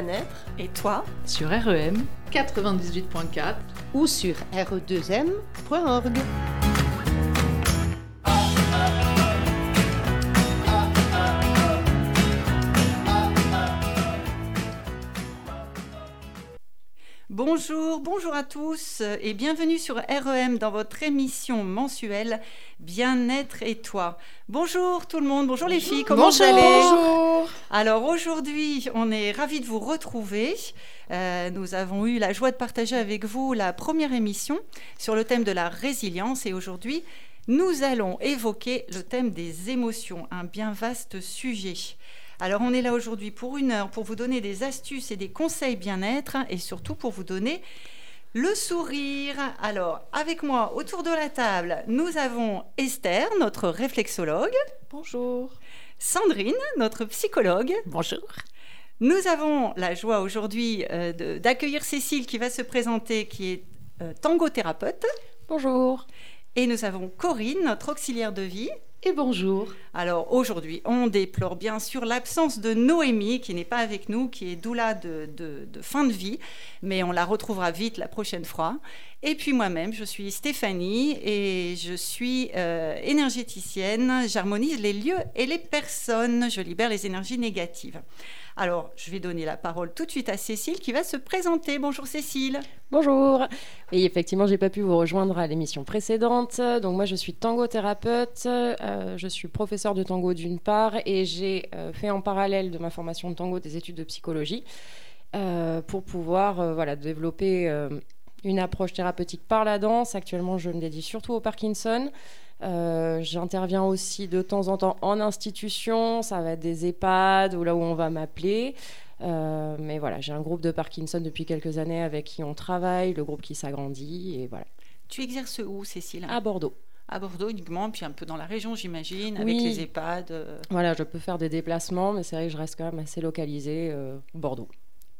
bien-être. Et toi Sur REM 98.4 ou sur re2m.org. Bonjour, bonjour à tous et bienvenue sur REM dans votre émission mensuelle Bien-être et toi. Bonjour tout le monde, bonjour les filles, comment Bonjour. vous allez? Bonjour. Alors aujourd'hui, on est ravis de vous retrouver. Euh, nous avons eu la joie de partager avec vous la première émission sur le thème de la résilience et aujourd'hui, nous allons évoquer le thème des émotions, un bien vaste sujet. Alors on est là aujourd'hui pour une heure pour vous donner des astuces et des conseils bien-être et surtout pour vous donner le sourire. Alors avec moi autour de la table, nous avons Esther, notre réflexologue, Bonjour. Sandrine, notre psychologue. Bonjour. Nous avons la joie aujourd'hui euh, d'accueillir Cécile qui va se présenter, qui est euh, tangothérapeute. Bonjour. Et nous avons Corinne, notre auxiliaire de vie. Et bonjour. Alors aujourd'hui, on déplore bien sûr l'absence de Noémie qui n'est pas avec nous, qui est doula de, fin de vie, mais on la retrouvera vite la prochaine fois. Et puis moi-même, je suis Stéphanie et je suis euh, énergéticienne. J'harmonise les lieux et les personnes. Je libère les énergies négatives. Alors, je vais donner la parole tout de suite à Cécile qui va se présenter. Bonjour Cécile. Bonjour. Oui, effectivement, j'ai pas pu vous rejoindre à l'émission précédente. Donc moi, je suis tangothérapeute. Euh, je suis professeur de tango d'une part et j'ai euh, fait en parallèle de ma formation de tango des études de psychologie euh, pour pouvoir voilà développer une approche thérapeutique par la danse. Actuellement, je me dédie surtout au Parkinson. Euh, J'interviens aussi de temps en temps en institution, ça va être des EHPAD ou là où on va m'appeler. Euh, mais voilà, j'ai un groupe de Parkinson depuis quelques années avec qui on travaille, le groupe qui s'agrandit, et voilà. Tu exerces où Cécile? À Bordeaux. À Bordeaux uniquement, puis un peu dans la région j'imagine, avec les EHPAD. euh, Voilà, je peux faire des déplacements, mais c'est vrai que je reste quand même assez localisée euh, Bordeaux.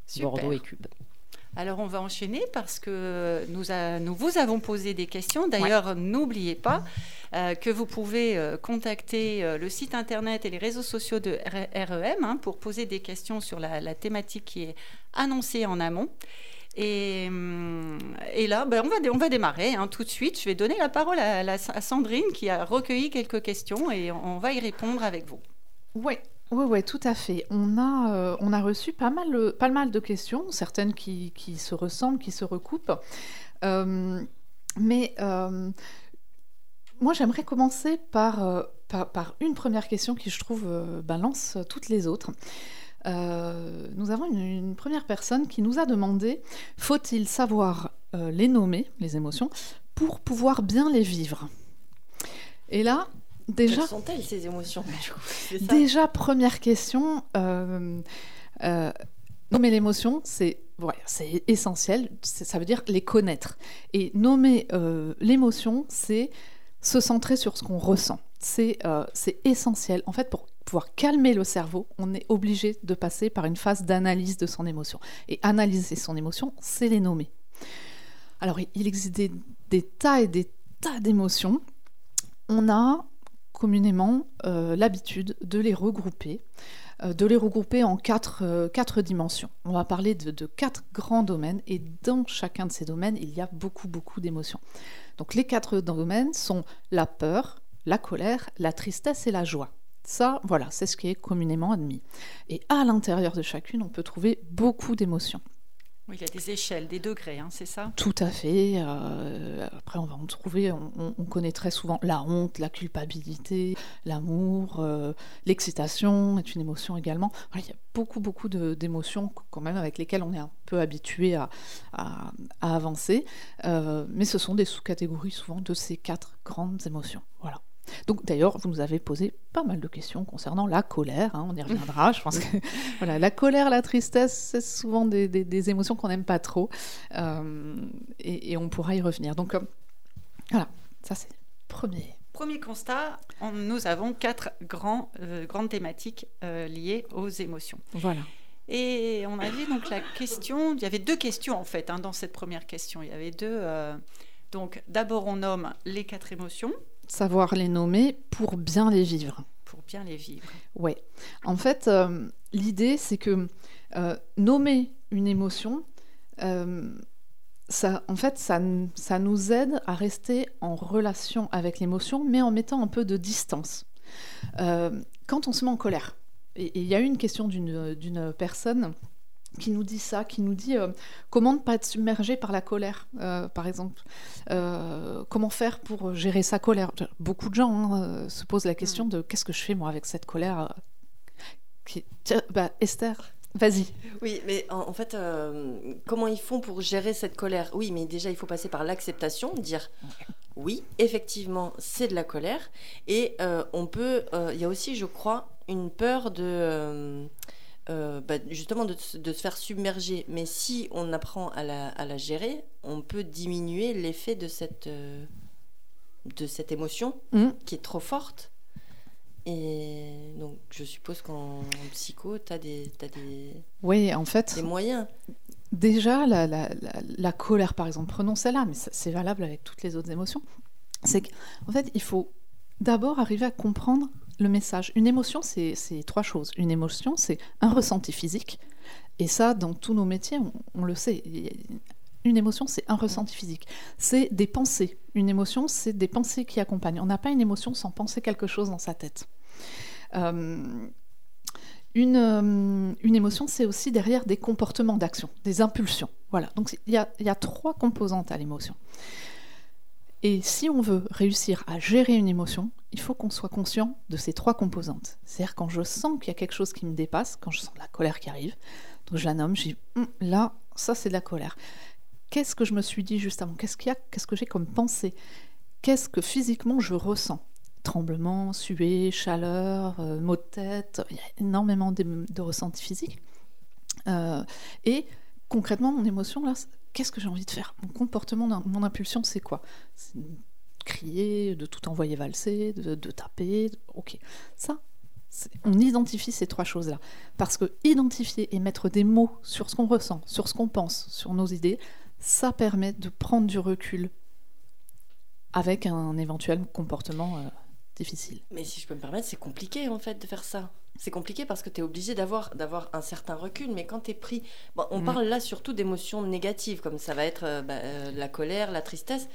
Super. Bordeaux et Cube. Alors on va enchaîner parce que nous, a- nous vous avons posé des questions. D'ailleurs, n'oubliez pas euh, que vous pouvez euh, contacter euh, le site internet et les réseaux sociaux de REM hein, pour poser des questions sur la, la thématique qui est annoncée en amont. Et, hum, et là, ben, on, va, dé- on va démarrer hein, tout de suite. Je vais donner la parole à, Sandrine qui a recueilli quelques questions et on, on va y répondre avec vous. Oui, oui, oui, tout à fait. On a, euh, on a reçu pas mal, euh, pas mal de questions, certaines qui, qui se ressemblent, qui se recoupent. Euh, mais moi, j'aimerais commencer par, par, une première question qui, je trouve, balance toutes les autres. Nous avons une, une première personne qui nous a demandé faut-il savoir les nommer, les émotions, pour pouvoir bien les vivre? Et là, déjà, Quelles sont-elles ces émotions coup ça Déjà, première question. euh, euh, nommer l'émotion, c'est essentiel. Ça veut dire les connaître. Et nommer euh, l'émotion, c'est se centrer sur ce qu'on ressent. C'est essentiel. En fait, pour pouvoir calmer le cerveau, on est obligé de passer par une phase d'analyse de son émotion. Et analyser son émotion, c'est les nommer. Alors, il- il existe des, des tas et des tas d'émotions. On a communément euh, l'habitude de les regrouper, euh, de les regrouper en quatre, euh, dimensions. On va parler de quatre grands domaines et dans chacun de ces domaines, il y a beaucoup, beaucoup d'émotions. Donc les quatre domaines sont la peur, la colère, la tristesse et la joie. Ça, voilà, c'est ce qui est communément admis. Et à l'intérieur de chacune, on peut trouver beaucoup d'émotions. Il y a des échelles, des degrés, hein, c'est ça? Tout à fait. euh, après, on va en trouver, on, on- on connaît très souvent la honte, la culpabilité, l'amour, euh, l'excitation est une émotion également. Voilà, il y a beaucoup, beaucoup d'émotions quand même avec lesquelles on est un peu habitué à, à- à avancer. Euh, mais ce sont des sous-catégories souvent de ces quatre grandes émotions. Voilà. Donc d'ailleurs, vous nous avez posé pas mal de questions concernant la colère, hein, on y reviendra. Je pense que voilà, la colère, la tristesse, c'est souvent des, des- des émotions qu'on n'aime pas trop, euh, et, et on pourra y revenir. Donc euh, voilà, ça c'est premier. Premier constat, on- nous avons quatre grands, euh, grandes thématiques liées aux émotions. Voilà. Et on avait donc la question, il y avait deux questions en fait hein, dans cette première question. Il y avait deux. donc d'abord on nomme les quatre émotions Savoir les nommer pour bien les vivre. pour bien les vivre. Ouais. En fait, euh, l'idée, c'est que euh, nommer une émotion, euh, ça, en fait, ça, ça nous aide à rester en relation avec l'émotion, mais en mettant un peu de distance. quand on se met en colère, et il y a eu une question d'une personne qui nous dit ça, qui nous dit comment ne pas être submergé par la colère, par exemple. comment faire pour gérer sa colère? Beaucoup de gens hein, se posent la question mm. de qu'est-ce que je fais moi avec cette colère bah, Esther, vas-y. Oui, mais en, fait, comment ils font pour gérer cette colère? Oui, mais déjà, il faut passer par l'acceptation, dire oui, effectivement, c'est de la colère. Et on peut, il y a aussi, je crois, une peur de euh, bah, justement de, se faire submerger. Mais si on apprend à la, gérer, on peut diminuer l'effet de cette, euh, de cette émotion mmh. qui est trop forte. Et donc, je suppose qu'en psycho, tu as des, des, oui, en fait, des moyens. Déjà, la, la, la, colère, par exemple, prenons celle-là, mais c'est valable avec toutes les autres émotions. C'est qu'en fait, il faut d'abord arriver à comprendre le message. Une émotion, c'est trois choses. Une émotion, c'est un ressenti physique. Et ça, dans tous nos métiers, on, le sait. Une émotion, c'est un ressenti physique. C'est des pensées. Une émotion, c'est des pensées qui accompagnent. On n'a pas une émotion sans penser quelque chose dans sa tête. Euh, une, euh, une, émotion, c'est aussi derrière des comportements d'action, des impulsions. Voilà. Donc il y a trois composantes à l'émotion. Et si on veut réussir à gérer une émotion, il faut qu'on soit conscient de ces trois composantes. C'est-à-dire quand je sens qu'il y a quelque chose qui me dépasse, quand je sens de la colère qui arrive, donc je la nomme, je dis hum, là, ça c'est de la colère. Qu'est-ce que je me suis dit juste avant? Qu'est-ce qu'il y a? Qu'est-ce que j'ai comme pensée? Qu'est-ce que physiquement je ressens? Tremblement, suée, chaleur, euh, maux de tête, il y a énormément de, ressentis physiques. Euh, et concrètement, mon émotion, là, qu'est-ce que j'ai envie de faire? Mon comportement, mon impulsion, c'est quoi? Crier, de tout envoyer valser, de, taper. Ok, ça, on identifie ces trois choses-là. Parce que identifier et mettre des mots sur ce qu'on ressent, sur ce qu'on pense, sur nos idées, ça permet de prendre du recul avec un éventuel comportement euh, difficile. Mais si je peux me permettre, c'est compliqué en fait de faire ça c'est compliqué parce que tu es obligé d'avoir, d'avoir un certain recul, mais quand tu es pris... Bon, on mm. parle là surtout d'émotions négatives, comme ça va être euh, bah, euh, la colère, la tristesse.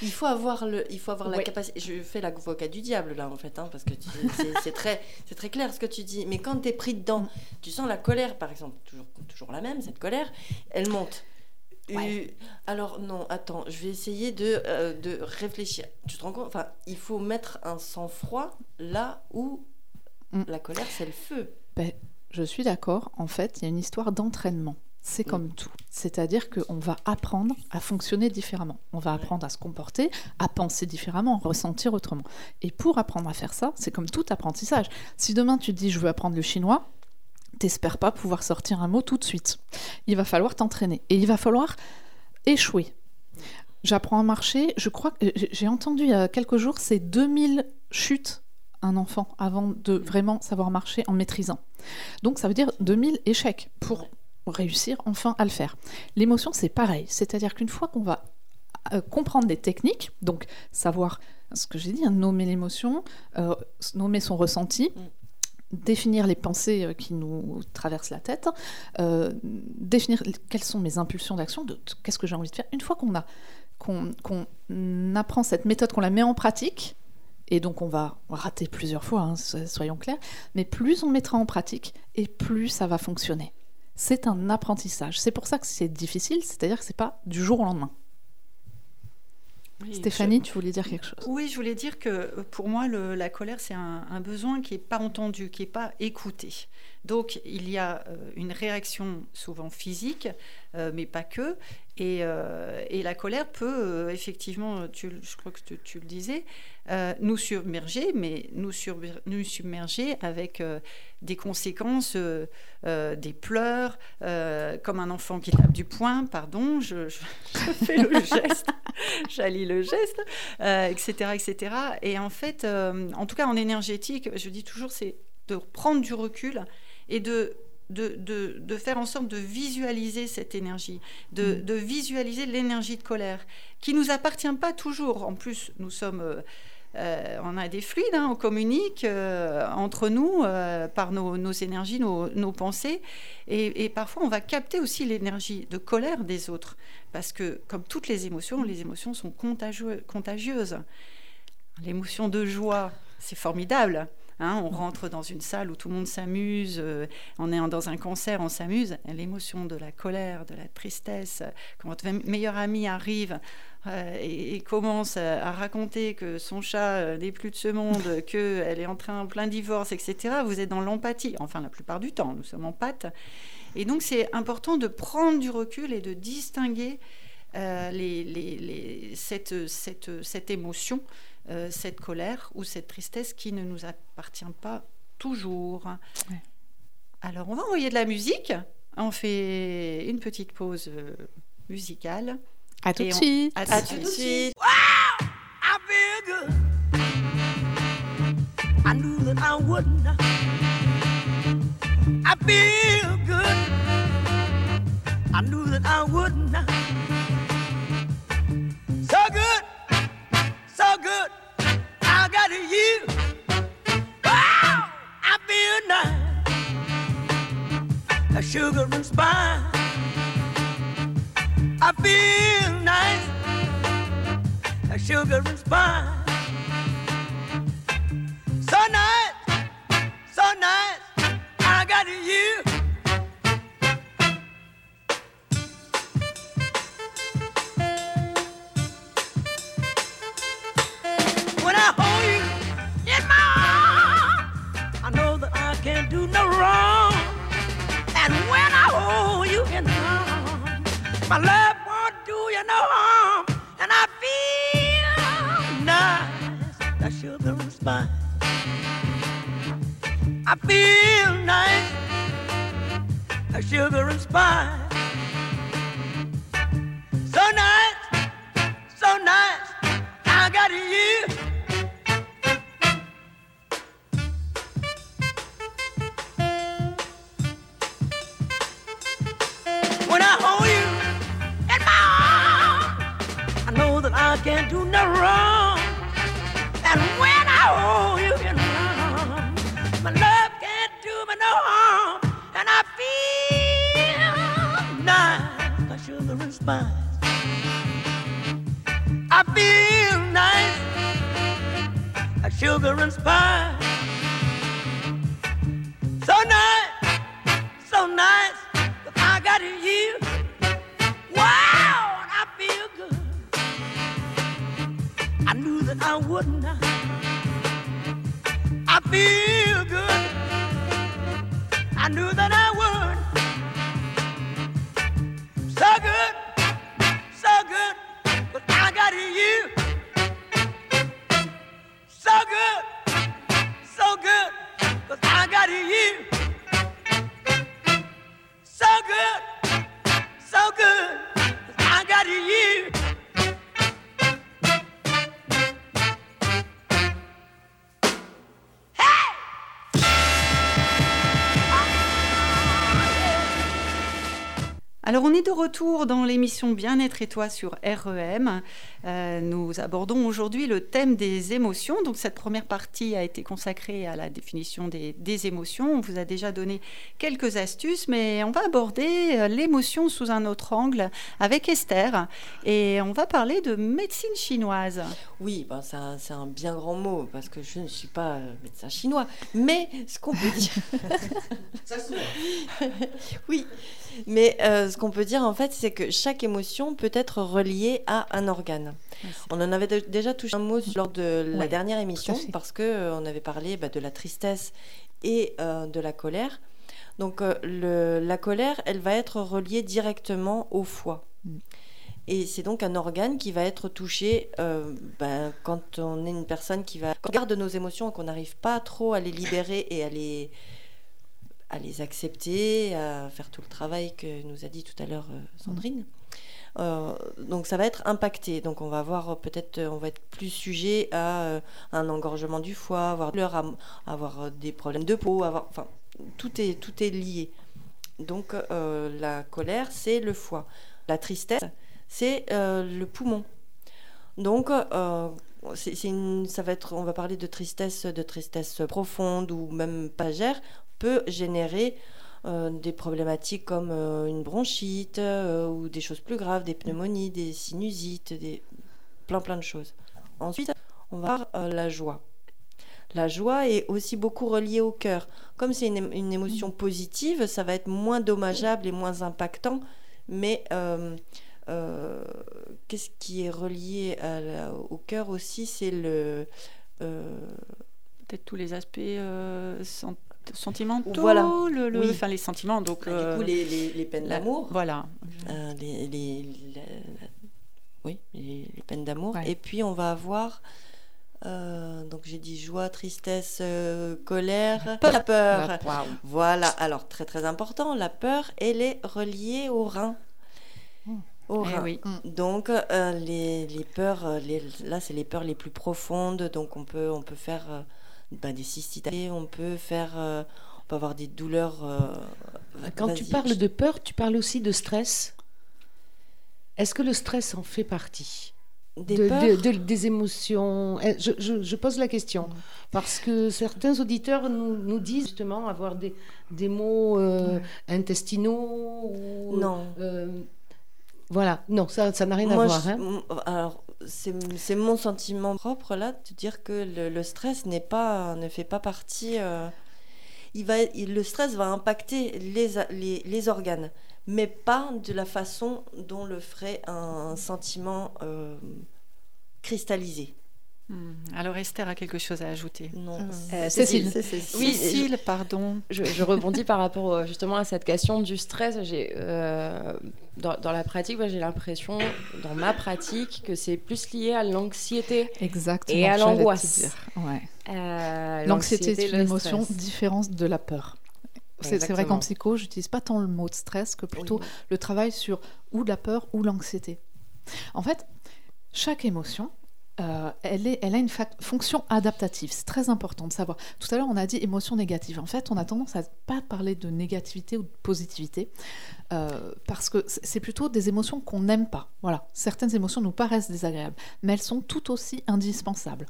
Il faut avoir, le, il faut avoir la capacité... Je fais l'avocat du diable là, en fait, hein, parce que c'est, très, c'est très clair ce que tu dis. Mais quand tu es pris dedans, mm. tu sens la colère, par exemple, toujours, toujours la même, cette colère, elle monte. alors non, attends, je vais essayer de, euh, de réfléchir. Tu te rends compte Enfin, il faut mettre un sang-froid là où Mm. La colère, c'est le feu. Ben, je suis d'accord. En fait, il y a une histoire d'entraînement. C'est mm. comme tout. C'est-à-dire qu'on va apprendre à fonctionner différemment. On va apprendre à se comporter, à penser différemment, à ressentir autrement. Et pour apprendre à faire ça, c'est comme tout apprentissage. Si demain tu te dis je veux apprendre le chinois, t'espères pas pouvoir sortir un mot tout de suite. Il va falloir t'entraîner. Et il va falloir échouer. J'apprends à marcher. Je crois que j'ai entendu il y a quelques jours, c'est 2000 chutes un enfant avant de vraiment savoir marcher en maîtrisant. Donc ça veut dire 2000 échecs pour réussir enfin à le faire. L'émotion, c'est pareil. C'est-à-dire qu'une fois qu'on va euh, comprendre des techniques, donc savoir ce que j'ai dit, hein, nommer l'émotion, euh, nommer son ressenti, mm. définir les pensées euh, qui nous traversent la tête, définir quelles sont mes impulsions d'action, qu'est-ce que j'ai envie de faire. Une fois qu'on a qu'on apprend cette méthode, qu'on la met en pratique, et donc on va rater plusieurs fois, hein, soyons clairs, mais plus on mettra en pratique et plus ça va fonctionner. C'est un apprentissage. C'est pour ça que c'est difficile, c'est-à-dire que c'est pas du jour au lendemain. Stéphanie, tu voulais dire quelque chose? Oui, je voulais dire que euh, pour moi, la colère, c'est un, besoin qui n'est pas entendu, qui n'est pas écouté. Donc, il y a euh, une réaction souvent physique, euh, mais pas que. Et, la colère peut, effectivement, tu, je crois que tu, le disais, nous submerger, mais nous, nous submerger avec des conséquences, des pleurs, comme un enfant qui tape du poing, pardon, je, fais le geste, j'allie le geste, etc., euh, etc. Et en fait, euh, en tout cas en énergétique, je dis toujours, c'est de prendre du recul et de de, de, faire en sorte de visualiser cette énergie, de, mm. visualiser l'énergie de colère, qui nous appartient pas toujours. En plus, nous sommes, euh, on a des fluides, hein, on communique euh, entre nous euh, par nos, énergies, nos, pensées. Et, parfois, on va capter aussi l'énergie de colère des autres. Parce que, comme toutes les émotions, les émotions sont contagieuses. L'émotion de joie, c'est formidable. Hein, on rentre dans une salle où tout le monde s'amuse, on est dans un concert, on s'amuse. L'émotion de la colère, de la tristesse, quand votre meilleur ami arrive, euh, et, commence à, raconter que son chat euh, n'est plus de ce monde, qu'elle est en train plein divorce, etc., vous êtes dans l'empathie. Enfin, la plupart du temps, nous sommes en pâte. Et donc, c'est important de prendre du recul et de distinguer euh, les, cette, cette, cette, émotion, cette colère ou cette tristesse qui ne nous appartient pas toujours. Alors, on va envoyer de la musique. On fait une petite pause musicale. À tout de suite. À, à tout de suite. Wow, I feel good. I knew that I wouldn't. I feel good. I knew that I wouldn't. Sugar and spice. I feel nice, sugar and spice. I knew that I would. So good, Alors on est de retour dans l'émission Bien-être et toi sur REM. Euh, nous abordons aujourd'hui le thème des émotions. Donc cette première partie a été consacrée à la définition des, émotions. On vous a déjà donné quelques astuces, mais on va aborder euh, l'émotion sous un autre angle avec Esther. Et on va parler de médecine chinoise. Oui, ben, c'est un, bien grand mot parce que je ne suis pas euh, médecin chinois. Mais ce qu'on peut dire... Ça Oui, mais ce qu'on peut dire en fait, c'est que chaque émotion peut être reliée à un organe. on en avait déjà touché un mot lors de la dernière émission parce que euh, on avait parlé bah, de la tristesse et euh, de la colère. Donc euh, la colère, elle va être reliée directement au foie. Mm. Et c'est donc un organe qui va être touché bah, quand on est une personne qui va... Quand on garde nos émotions et qu'on n'arrive pas trop à les libérer et à les à les accepter, à faire tout le travail que nous a dit tout à l'heure euh, Sandrine. Euh, donc ça va être impacté. Donc on va avoir euh, peut-être, on va être plus sujet à un engorgement du foie, avoir à, avoir des problèmes de peau, avoir, enfin tout est tout est lié. Donc la colère c'est le foie, la tristesse c'est le poumon. Donc ça va être, on va parler de tristesse, de tristesse profonde ou même passagère, peut générer euh, des problématiques comme euh, une bronchite euh, ou des choses plus graves, des pneumonies, des sinusites, des plein plein de choses. Ensuite, on va voir la joie. La joie est aussi beaucoup reliée au cœur. Comme c'est une, ém- une émotion positive, ça va être moins dommageable et moins impactant. Mais qu'est-ce qui est relié au cœur aussi C'est le. Peut-être tous les aspects sen- sentimentaux, Voilà. le, le- Oui. enfin les sentiments. Donc, bah, euh, du coup, les, les- les peines d'amour. Voilà. Euh, les, les- oui, les, peines d'amour. Ouais. Et puis on va avoir, euh, donc j'ai dit joie, tristesse, euh, colère, la peur. La- waouh. Voilà, alors très très important, la peur, elle est reliée au rein. Au Eh rein. oui. Donc les, peurs, là c'est les peurs les plus profondes, donc on peut, on peut faire ben, des cystites, on peut faire, euh, on peut avoir des douleurs. euh, Quand tu parles de peur, tu parles aussi de stress. Est-ce que le stress en fait partie des de- peurs, de- de- des émotions? Eh, je, je- je pose la question parce que certains auditeurs nous, nous disent justement avoir des, des mots euh, intestinaux ou, non. voilà, non, ça ça n'a rien Moi, à voir. hein. alors, c'est mon sentiment propre là, de dire que le, stress n'est pas, ne fait pas partie. euh, il va, il- le stress va impacter les, les, les organes, mais pas de la façon dont le ferait un sentiment euh, cristallisé. Hmm. Alors Esther a quelque chose à ajouter? Non. Euh, c'est- Cécile. Oui, Cécile, pardon. Je, je rebondis par rapport euh, justement à cette question du stress. J'ai, euh, dans, dans la pratique, j'ai l'impression, dans ma pratique, que c'est plus lié à l'anxiété. Et à l'angoisse. Ouais. Euh, L'anxiété, c'est le une émotion stress. différente de la peur. C'est vrai qu'en psycho, j'utilise pas tant le mot de stress que plutôt Oui. le travail sur ou de la peur ou l'anxiété. En fait, chaque émotion, euh, elle, a une fonction adaptative. C'est très important de savoir. Tout à l'heure, on a dit émotion négative. En fait, on a tendance à pas parler de négativité ou de positivité euh, parce que c'est plutôt des émotions qu'on n'aime pas. Voilà, certaines émotions nous paraissent désagréables, mais elles sont tout aussi indispensables.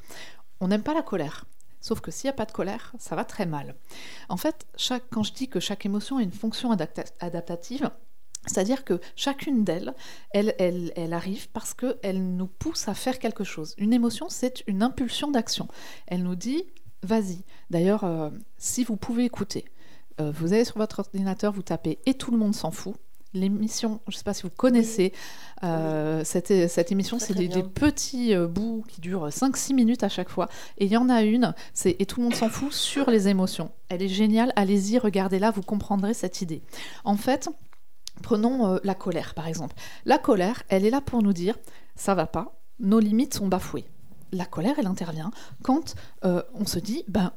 On n'aime pas la colère. Sauf que s'il n'y a pas de colère, ça va très mal. En fait, chaque, quand je dis que chaque émotion a une fonction adapta- adaptative, c'est-à-dire que chacune d'elles, elle, elle, elle arrive parce qu'elle nous pousse à faire quelque chose. Une émotion, c'est une impulsion d'action. Elle nous dit, vas-y. D'ailleurs, euh, si vous pouvez écouter, euh, vous allez sur votre ordinateur, vous tapez Et tout le monde s'en fout. L'émission, je ne sais pas si vous connaissez, euh, cette, cette émission, c'est des, petits bouts qui durent 5-6 minutes à chaque fois. Et il y en a une, c'est Et tout le monde s'en fout sur les émotions. Elle est géniale, allez-y, regardez-la, vous comprendrez cette idée. En fait, prenons euh, la colère par exemple. La colère, elle est là pour nous dire ça va pas, nos limites sont bafouées. La colère, elle intervient quand euh, on se dit ben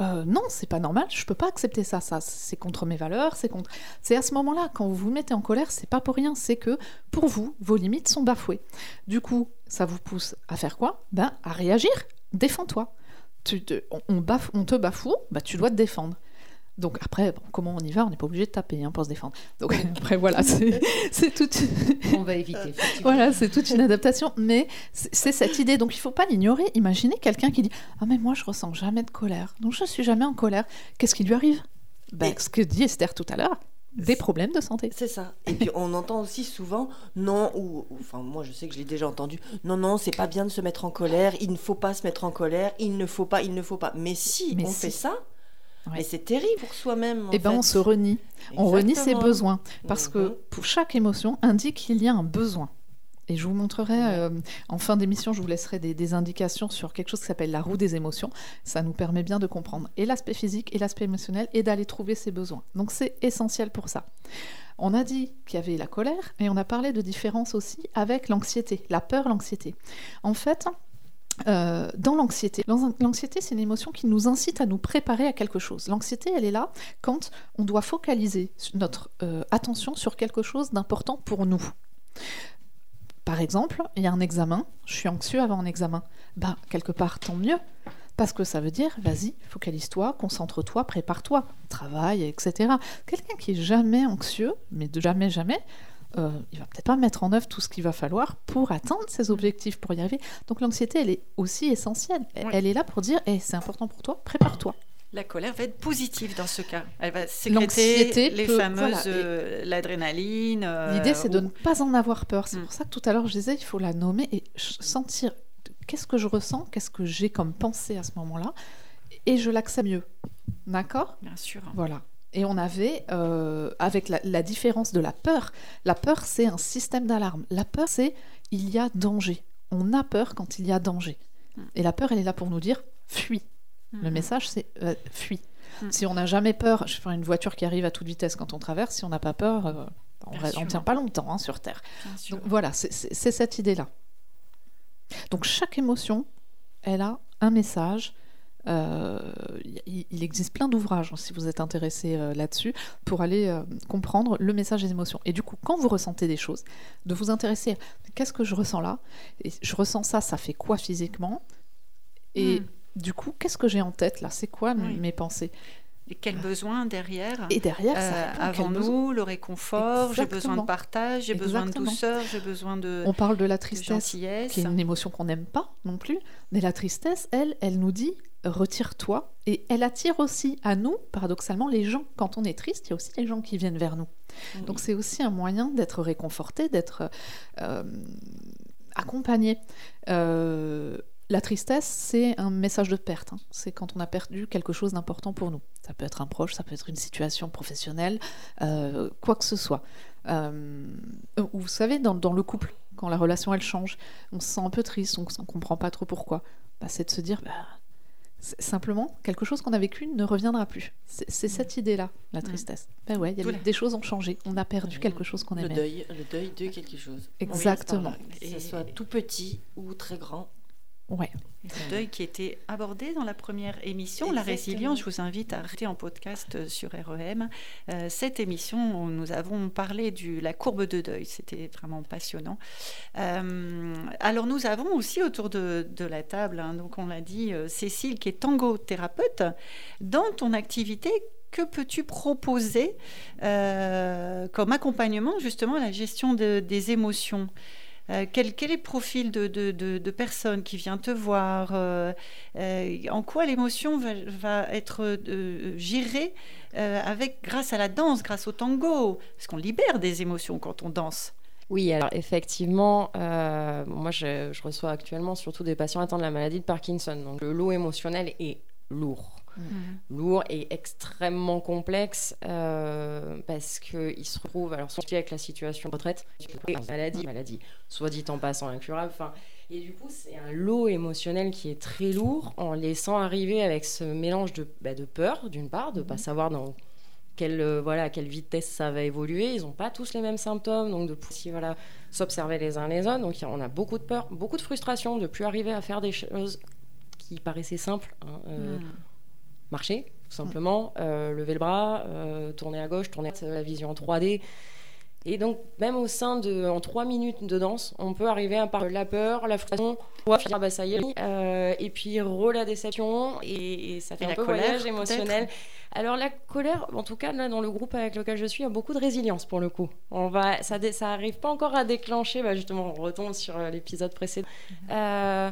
euh, non, c'est pas normal, je peux pas accepter ça, ça c'est contre mes valeurs, c'est contre. C'est à ce moment-là, quand vous vous mettez en colère, c'est pas pour rien, c'est que pour vous, vos limites sont bafouées. Du coup, ça vous pousse à faire quoi? Ben à réagir, défends-toi. On, on te bafoue, bah, tu dois te défendre. Donc après, bon, comment on y va On n'est pas obligé de taper hein, pour se défendre. Donc après, voilà, c'est On va éviter. voilà, c'est toute une adaptation, mais c'est cette idée. Donc il faut pas l'ignorer. Imaginez quelqu'un qui dit Ah mais moi je ressens jamais de colère, donc je suis jamais en colère. Qu'est-ce qui lui arrive? Ben, Ce que dit Esther tout à l'heure, des problèmes de santé. C'est ça. Et puis on entend aussi souvent non ou ou- enfin moi je sais que je l'ai déjà entendu. Non non, c'est pas bien de se mettre en colère, il ne faut pas se mettre en colère, il ne faut pas, il ne faut pas. Mais si Mais on si. fait ça, Ouais. mais c'est terrible pour soi-même. Et ben on se renie, on renie ses besoins parce Mhm. que pour chaque émotion indique qu'il y a un besoin. Et je vous montrerai euh, en fin d'émission, je vous laisserai des, des indications sur quelque chose qui s'appelle la roue des émotions. Ça nous permet bien de comprendre et l'aspect physique et l'aspect émotionnel et d'aller trouver ses besoins. Donc c'est essentiel pour ça. On a dit qu'il y avait la colère et on a parlé de différence aussi avec l'anxiété, la peur, l'anxiété. En fait, euh, dans l'anxiété, l'an- l'anxiété c'est une émotion qui nous incite à nous préparer à quelque chose. L'anxiété, elle est là quand on doit focaliser notre euh, attention sur quelque chose d'important pour nous. Par exemple, il y a un examen, je suis anxieux avant un examen. Ben, quelque part, tant mieux. Parce que ça veut dire, vas-y, focalise-toi, concentre-toi, prépare-toi, travaille, etc. Quelqu'un qui est jamais anxieux, mais de jamais, jamais, euh, il va peut-être pas mettre en œuvre tout ce qu'il va falloir pour atteindre ses objectifs, pour y arriver. Donc l'anxiété, elle est aussi essentielle. Elle, Oui. elle est là pour dire, Eh, c'est important pour toi, prépare-toi. La colère va être positive dans ce cas. Elle va L'anxiété sécréter les peut- fameuses voilà, euh, l'adrénaline. euh, L'idée, c'est de ne pas en avoir peur. C'est Mm. pour ça que tout à l'heure, je disais, il faut la nommer et sentir qu'est-ce que je ressens, qu'est-ce que j'ai comme pensée à ce moment-là, et je l'accepte mieux. D'accord? Bien sûr. Voilà. Et on avait, euh, avec la, la différence de la peur, la peur, c'est un système d'alarme. La peur, c'est il y a danger. On a peur quand il y a danger. Mm. Et la peur, elle est là pour nous dire fuis. Le Mhm. message, c'est euh, fuis. Mm. Si on n'a jamais peur, je sais pas, une voiture qui arrive à toute vitesse quand on traverse, si on n'a pas peur, euh, on ne tient pas longtemps hein, sur Terre. Donc voilà, c'est- cette idée-là. Donc chaque émotion, elle a un message. Euh, il, existe plein d'ouvrages, hein, si vous êtes intéressé euh, là-dessus, pour aller euh, comprendre le message des émotions. Et du coup, quand vous ressentez des choses, de vous intéresser à qu'est-ce que je ressens là? Et je ressens ça, ça fait quoi physiquement? Et Mm. du coup, qu'est-ce que j'ai en tête là? C'est quoi Oui. mes pensées? Et quel besoin derrière? Et derrière, ça besoin Avons-nous le réconfort J'ai besoin de partage, j'ai besoin de douceur, j'ai besoin de, On parle de la de tristesse. gentillesse. qui est une émotion qu'on n'aime pas non plus. Mais la tristesse, elle, elle nous dit retire-toi. Et elle attire aussi à nous, paradoxalement, les gens. Quand on est triste, il y a aussi les gens qui viennent vers nous. Donc c'est aussi un moyen d'être réconforté, d'être euh, accompagné. Euh, la tristesse, c'est un message de perte. hein. C'est quand on a perdu quelque chose d'important pour nous. Ça peut être un proche, ça peut être une situation professionnelle, euh, quoi que ce soit. Ou vous savez, dans, dans le couple, quand la relation elle change, on se sent un peu triste, on ne comprend pas trop pourquoi. Bah, c'est de se dire, bah, simplement, quelque chose qu'on a vécu ne reviendra plus. C'est cette idée-là, la tristesse. Ben ouais, y a des- choses ont changé, on a perdu quelque chose qu'on Le aimait. deuil, le deuil de quelque chose. Exactement. Que ce soit tout petit ou très grand. Ouais. Le deuil qui était abordé dans la première émission, la résilience. Je vous invite à arrêter en podcast euh, sur REM. Euh, cette émission, où nous avons parlé de la courbe de deuil. C'était vraiment passionnant. Euh, alors nous avons aussi autour de, de la table, hein, donc on l'a dit, euh, Cécile qui est tango thérapeute. Dans ton activité, que peux-tu proposer comme accompagnement justement à la gestion de- des émotions? Euh, quel, est le profil de, de, de, de personne qui vient te voir euh, euh, En quoi l'émotion va, être gérée avec, grâce à la danse, grâce au tango? Parce qu'on libère des émotions quand on danse. Oui, alors effectivement, moi je, je reçois actuellement surtout des patients atteints de la maladie de Parkinson. Donc le lot émotionnel est lourd. Lourd et extrêmement complexe euh, parce qu'ils se retrouvent, alors soit avec la situation de retraite, maladie, maladie, soit dit en passant incurable. Enfin, et du coup, c'est un lot émotionnel qui est très lourd en laissant arriver avec ce mélange de, bah, de peur, d'une part, de ne pas savoir dans quelle, euh, voilà, à quelle vitesse ça va évoluer. Ils n'ont pas tous les mêmes symptômes, donc de pouvoir voilà, s'observer les uns les autres. Donc on a beaucoup de peur, beaucoup de frustration de ne plus arriver à faire des choses qui paraissaient simples. hein, euh, Marcher, tout simplement, euh, lever le bras, euh, tourner à gauche, tourner la vision en 3D. Et donc, même au sein de, en trois minutes de danse, on peut arriver à par la peur, la frustration, bah ça y est, euh, et puis re la déception, et, et ça fait Et un peu colère, voyage émotionnel. Alors la colère, en tout cas là dans le groupe avec lequel je suis, il y a beaucoup de résilience pour le coup. On va, ça, ça arrive pas encore à déclencher. Bah justement, on retombe sur l'épisode précédent. Euh,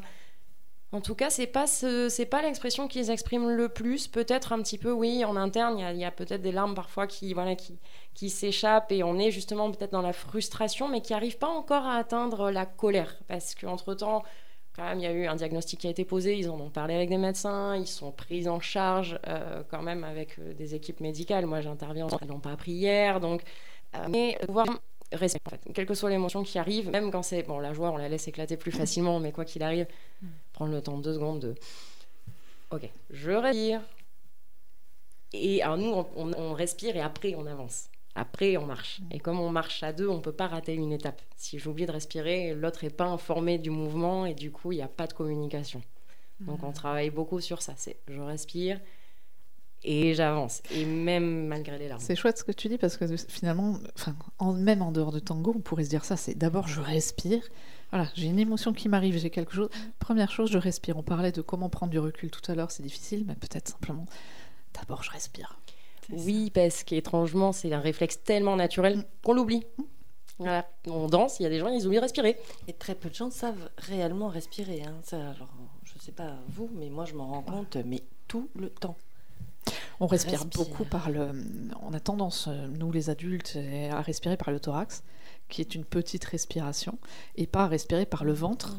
en tout cas, c'est pas ce- c'est pas l'expression qu'ils expriment le plus. Peut-être un petit peu, oui, en interne, il y a, peut-être des larmes parfois qui voilà qui qui s'échappent et on est justement peut-être dans la frustration, mais qui n'arrive pas encore à atteindre la colère parce qu'entre temps. Quand même, il y a eu un diagnostic qui a été posé, ils en ont parlé avec des médecins, ils sont pris en charge euh, quand même avec euh, des équipes médicales. Moi, j'interviens, ils n'ont pas appris hier, donc. euh, mais pouvoir rester, en fait, quelle que soit l'émotion qui arrive, même quand c'est. Bon, la joie, on la laisse éclater plus facilement, mais quoi qu'il arrive, prendre le temps de deux secondes de. Ok, je respire. Et alors, nous, on, respire et après, on avance. Après, on marche. Et comme on marche à deux, on ne peut pas rater une étape. Si j'oublie de respirer, l'autre n'est pas informé du mouvement et du coup, il n'y a pas de communication. Donc, on travaille beaucoup sur ça. C'est je respire et j'avance. Et même malgré les larmes. C'est chouette ce que tu dis parce que finalement, en- même en dehors de tango, on pourrait se dire ça. C'est d'abord je respire. Voilà, j'ai une émotion qui m'arrive, j'ai quelque chose. Première chose, je respire. On parlait de comment prendre du recul tout à l'heure, c'est difficile, mais peut-être simplement. D'abord, je respire. Oui, parce qu'étrangement, c'est un réflexe tellement naturel qu'on l'oublie. Voilà, on danse, il y a des gens, ils oublient de respirer. Et très peu de gens savent réellement respirer. hein. Ça, alors, je sais pas vous, mais moi je m'en rends compte, mais tout le temps. On respire, Respire. beaucoup par le. On a tendance, euh, nous les adultes, à respirer par le thorax, qui est une petite respiration, et pas à respirer par le ventre,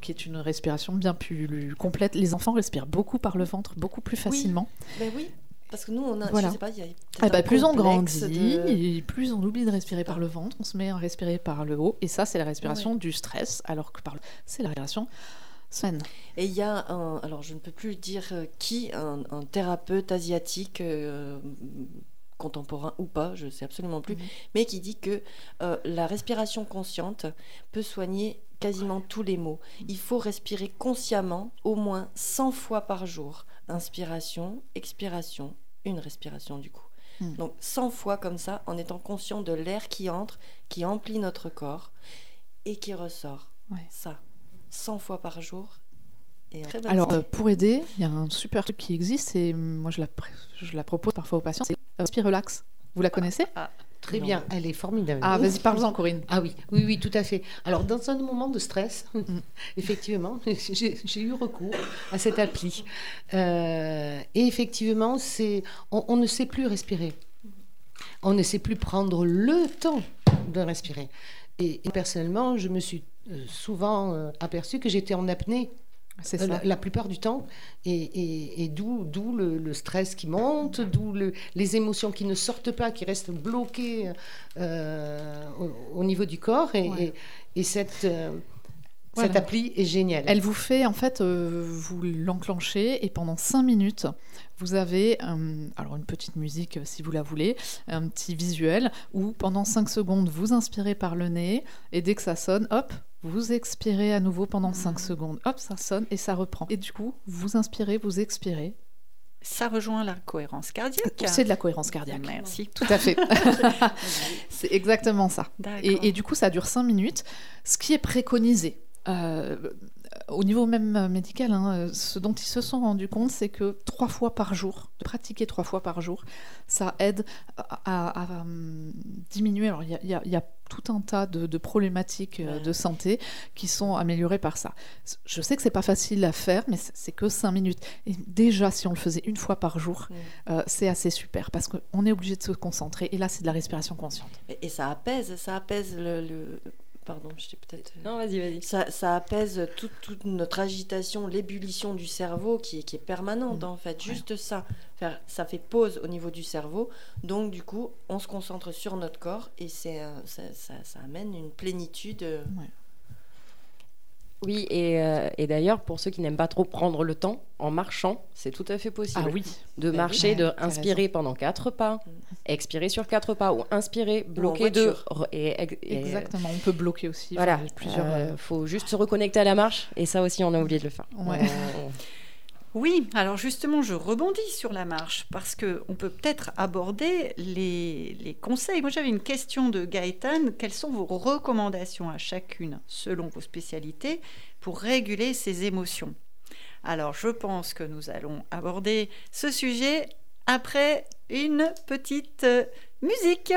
qui est une respiration bien plus complète. Les enfants respirent beaucoup par le ventre, beaucoup plus facilement. Ben oui, parce que nous, on a, Voilà. je sais pas, il y a Ah bah, plus on grandit, de- et plus on oublie de respirer par le ventre, on se met à respirer par le haut, et ça, c'est la respiration du stress, alors que par le... c'est la respiration saine. Et il y a un, alors je ne peux plus dire euh, qui, un, un thérapeute asiatique, euh, contemporain ou pas, je sais absolument plus, mais qui dit que euh, la respiration consciente peut soigner quasiment tous les maux. Il faut respirer consciemment au moins 100 fois par jour. Inspiration, expiration, une respiration du coup. Mm. Donc 100 fois comme ça, en étant conscient de l'air qui entre, qui emplit notre corps et qui ressort. Ouais. Ça, 100 fois par jour. Et très bonne Alors, euh, pour aider, il y a un super truc qui existe, et moi je la, pr- je la propose parfois aux patients, c'est euh, Respirelax. Vous la connaissez? Très Non. bien, elle est formidable. Ah, vas-y, parle-en, Corinne. Ah oui, oui, oui, tout à fait. Alors, dans un moment de stress, Mm. effectivement, j'ai eu recours à cette appli. Euh, et effectivement, c'est, on, on ne sait plus respirer. On ne sait plus prendre le temps de respirer. Et, et personnellement, je me suis souvent aperçue que j'étais en apnée C'est euh, ça. la, la plupart du temps, et, et- et d'où, d'où le, le stress qui monte, d'où le- les émotions qui ne sortent pas, qui restent bloquées euh, au, au niveau du corps. Et, Ouais. et- et cette, euh, Voilà. cette appli est géniale. Elle vous fait, en fait, euh, vous l'enclenchez et pendant 5 minutes, vous avez euh, alors une petite musique si vous la voulez, un petit visuel où pendant 5 secondes, vous inspirez par le nez et dès que ça sonne, hop, vous expirez à nouveau pendant 5 secondes. Hop, ça sonne et ça reprend. Et du coup, vous inspirez, vous expirez. Ça rejoint la cohérence cardiaque. C'est de la cohérence cardiaque. Merci. Tout à fait. C'est exactement ça. Et du coup, ça dure 5 minutes. Ce qui est préconisé, euh, au niveau même euh, médical, hein, euh, ce dont ils se sont rendus compte, c'est que trois fois par jour, de pratiquer trois fois par jour, ça aide à, à- à, hum, diminuer. Alors, il y a, il y a- il y a tout un tas de, de problématiques euh, de santé qui sont améliorées par ça. Je sais que c'est pas facile à faire, mais c'est que 5 minutes. Et déjà, si on le faisait une fois par jour, euh, c'est assez super parce qu'on est obligé de se concentrer. Et là, c'est de la respiration consciente. Et, et ça apaise, ça apaise le. le- Pardon, je peut-être. Non, vas-y, vas-y. Ça, ça apaise toute, toute notre agitation, l'ébullition du cerveau qui est, qui est permanente Mm. en fait. Juste ça. Faire, ça fait pause au niveau du cerveau. Donc du coup, on se concentre sur notre corps et c'est, euh, ça, ça- ça amène une plénitude. euh, Oui, et, euh, et d'ailleurs, pour ceux qui n'aiment pas trop prendre le temps, en marchant, c'est tout à fait possible. Ah oui. De oui. marcher, Ouais, de inspirer pendant quatre pas, expirer sur quatre pas, ou inspirer, bloquer deux. Et, Exactement, on peut bloquer aussi. Voilà, faire plusieurs. euh, euh, faut juste se reconnecter à la marche, et ça aussi, on a oublié de le faire. Ouais. On- Oui, alors justement, je rebondis sur la marche parce que on peut peut-être aborder les, conseils. Moi, j'avais une question de Gaëtan. Quelles sont vos recommandations à chacune, selon vos spécialités, pour réguler ses émotions? Alors, je pense que nous allons aborder ce sujet après une petite euh, musique.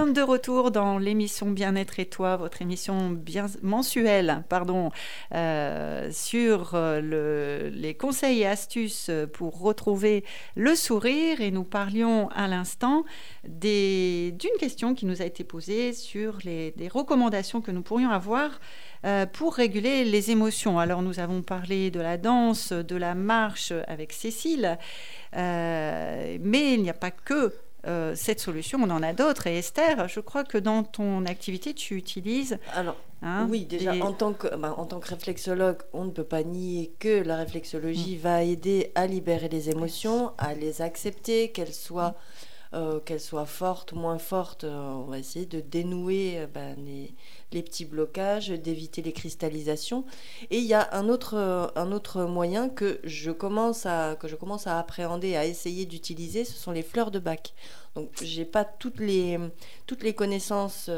Sommes de retour dans l'émission Bien-être et toi, votre émission mensuelle, pardon, euh, sur euh, le- les conseils et astuces pour retrouver le sourire. Et nous parlions à l'instant d'une question qui nous a été posée sur les, des recommandations que nous pourrions avoir euh, pour réguler les émotions. Alors nous avons parlé de la danse, de la marche avec Cécile, mais il n'y a pas que euh, cette solution, on en a d'autres. Et Esther, je crois que dans ton activité, tu utilises... Alors, hein, oui, déjà, des- en, tant que, bah, en tant que réflexologue, on ne peut pas nier que la réflexologie va aider à libérer les émotions, à les accepter, qu'elles soient, euh, qu'elles soient fortes, moins fortes. euh, on va essayer de dénouer euh, bah, les, petits blocages, d'éviter les cristallisations. Et il y a un autre, euh, un autre moyen que je, commence à, que je commence à appréhender, à essayer d'utiliser, ce sont les fleurs de bac. Donc, j'ai pas toutes les, toutes les connaissances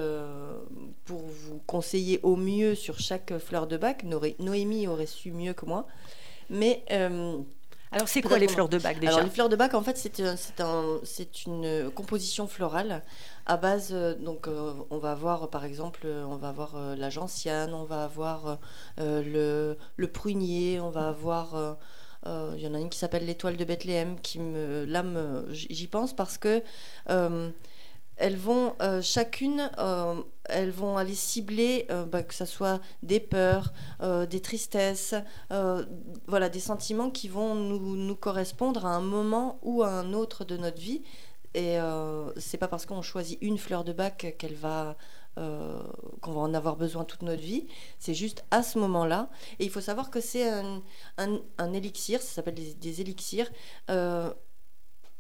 pour vous conseiller au mieux sur chaque fleur de bac. Noémie aurait su mieux que moi. Mais Alors c'est quoi les fleurs de bac déjà alors, les fleurs de bac, en fait, c'est un- c'est un- c'est une composition florale à base. euh, donc, euh, on va avoir, par exemple, on va avoir euh, la gentiane, on va avoir le, le prunier, on va avoir. euh, Il y en a une qui s'appelle l'étoile de Bethléem, qui me, là, j'y pense parce que euh, elles vont euh, chacune, euh, elles vont aller cibler, euh, bah, que ce soit des peurs, des tristesses, voilà, des sentiments qui vont nous, nous correspondre à un moment ou à un autre de notre vie. Et c'est pas parce qu'on choisit une fleur de bac qu'elle va, qu'on va en avoir besoin toute notre vie. C'est juste à ce moment-là. Et il faut savoir que c'est un, un- élixir, ça s'appelle des, élixirs.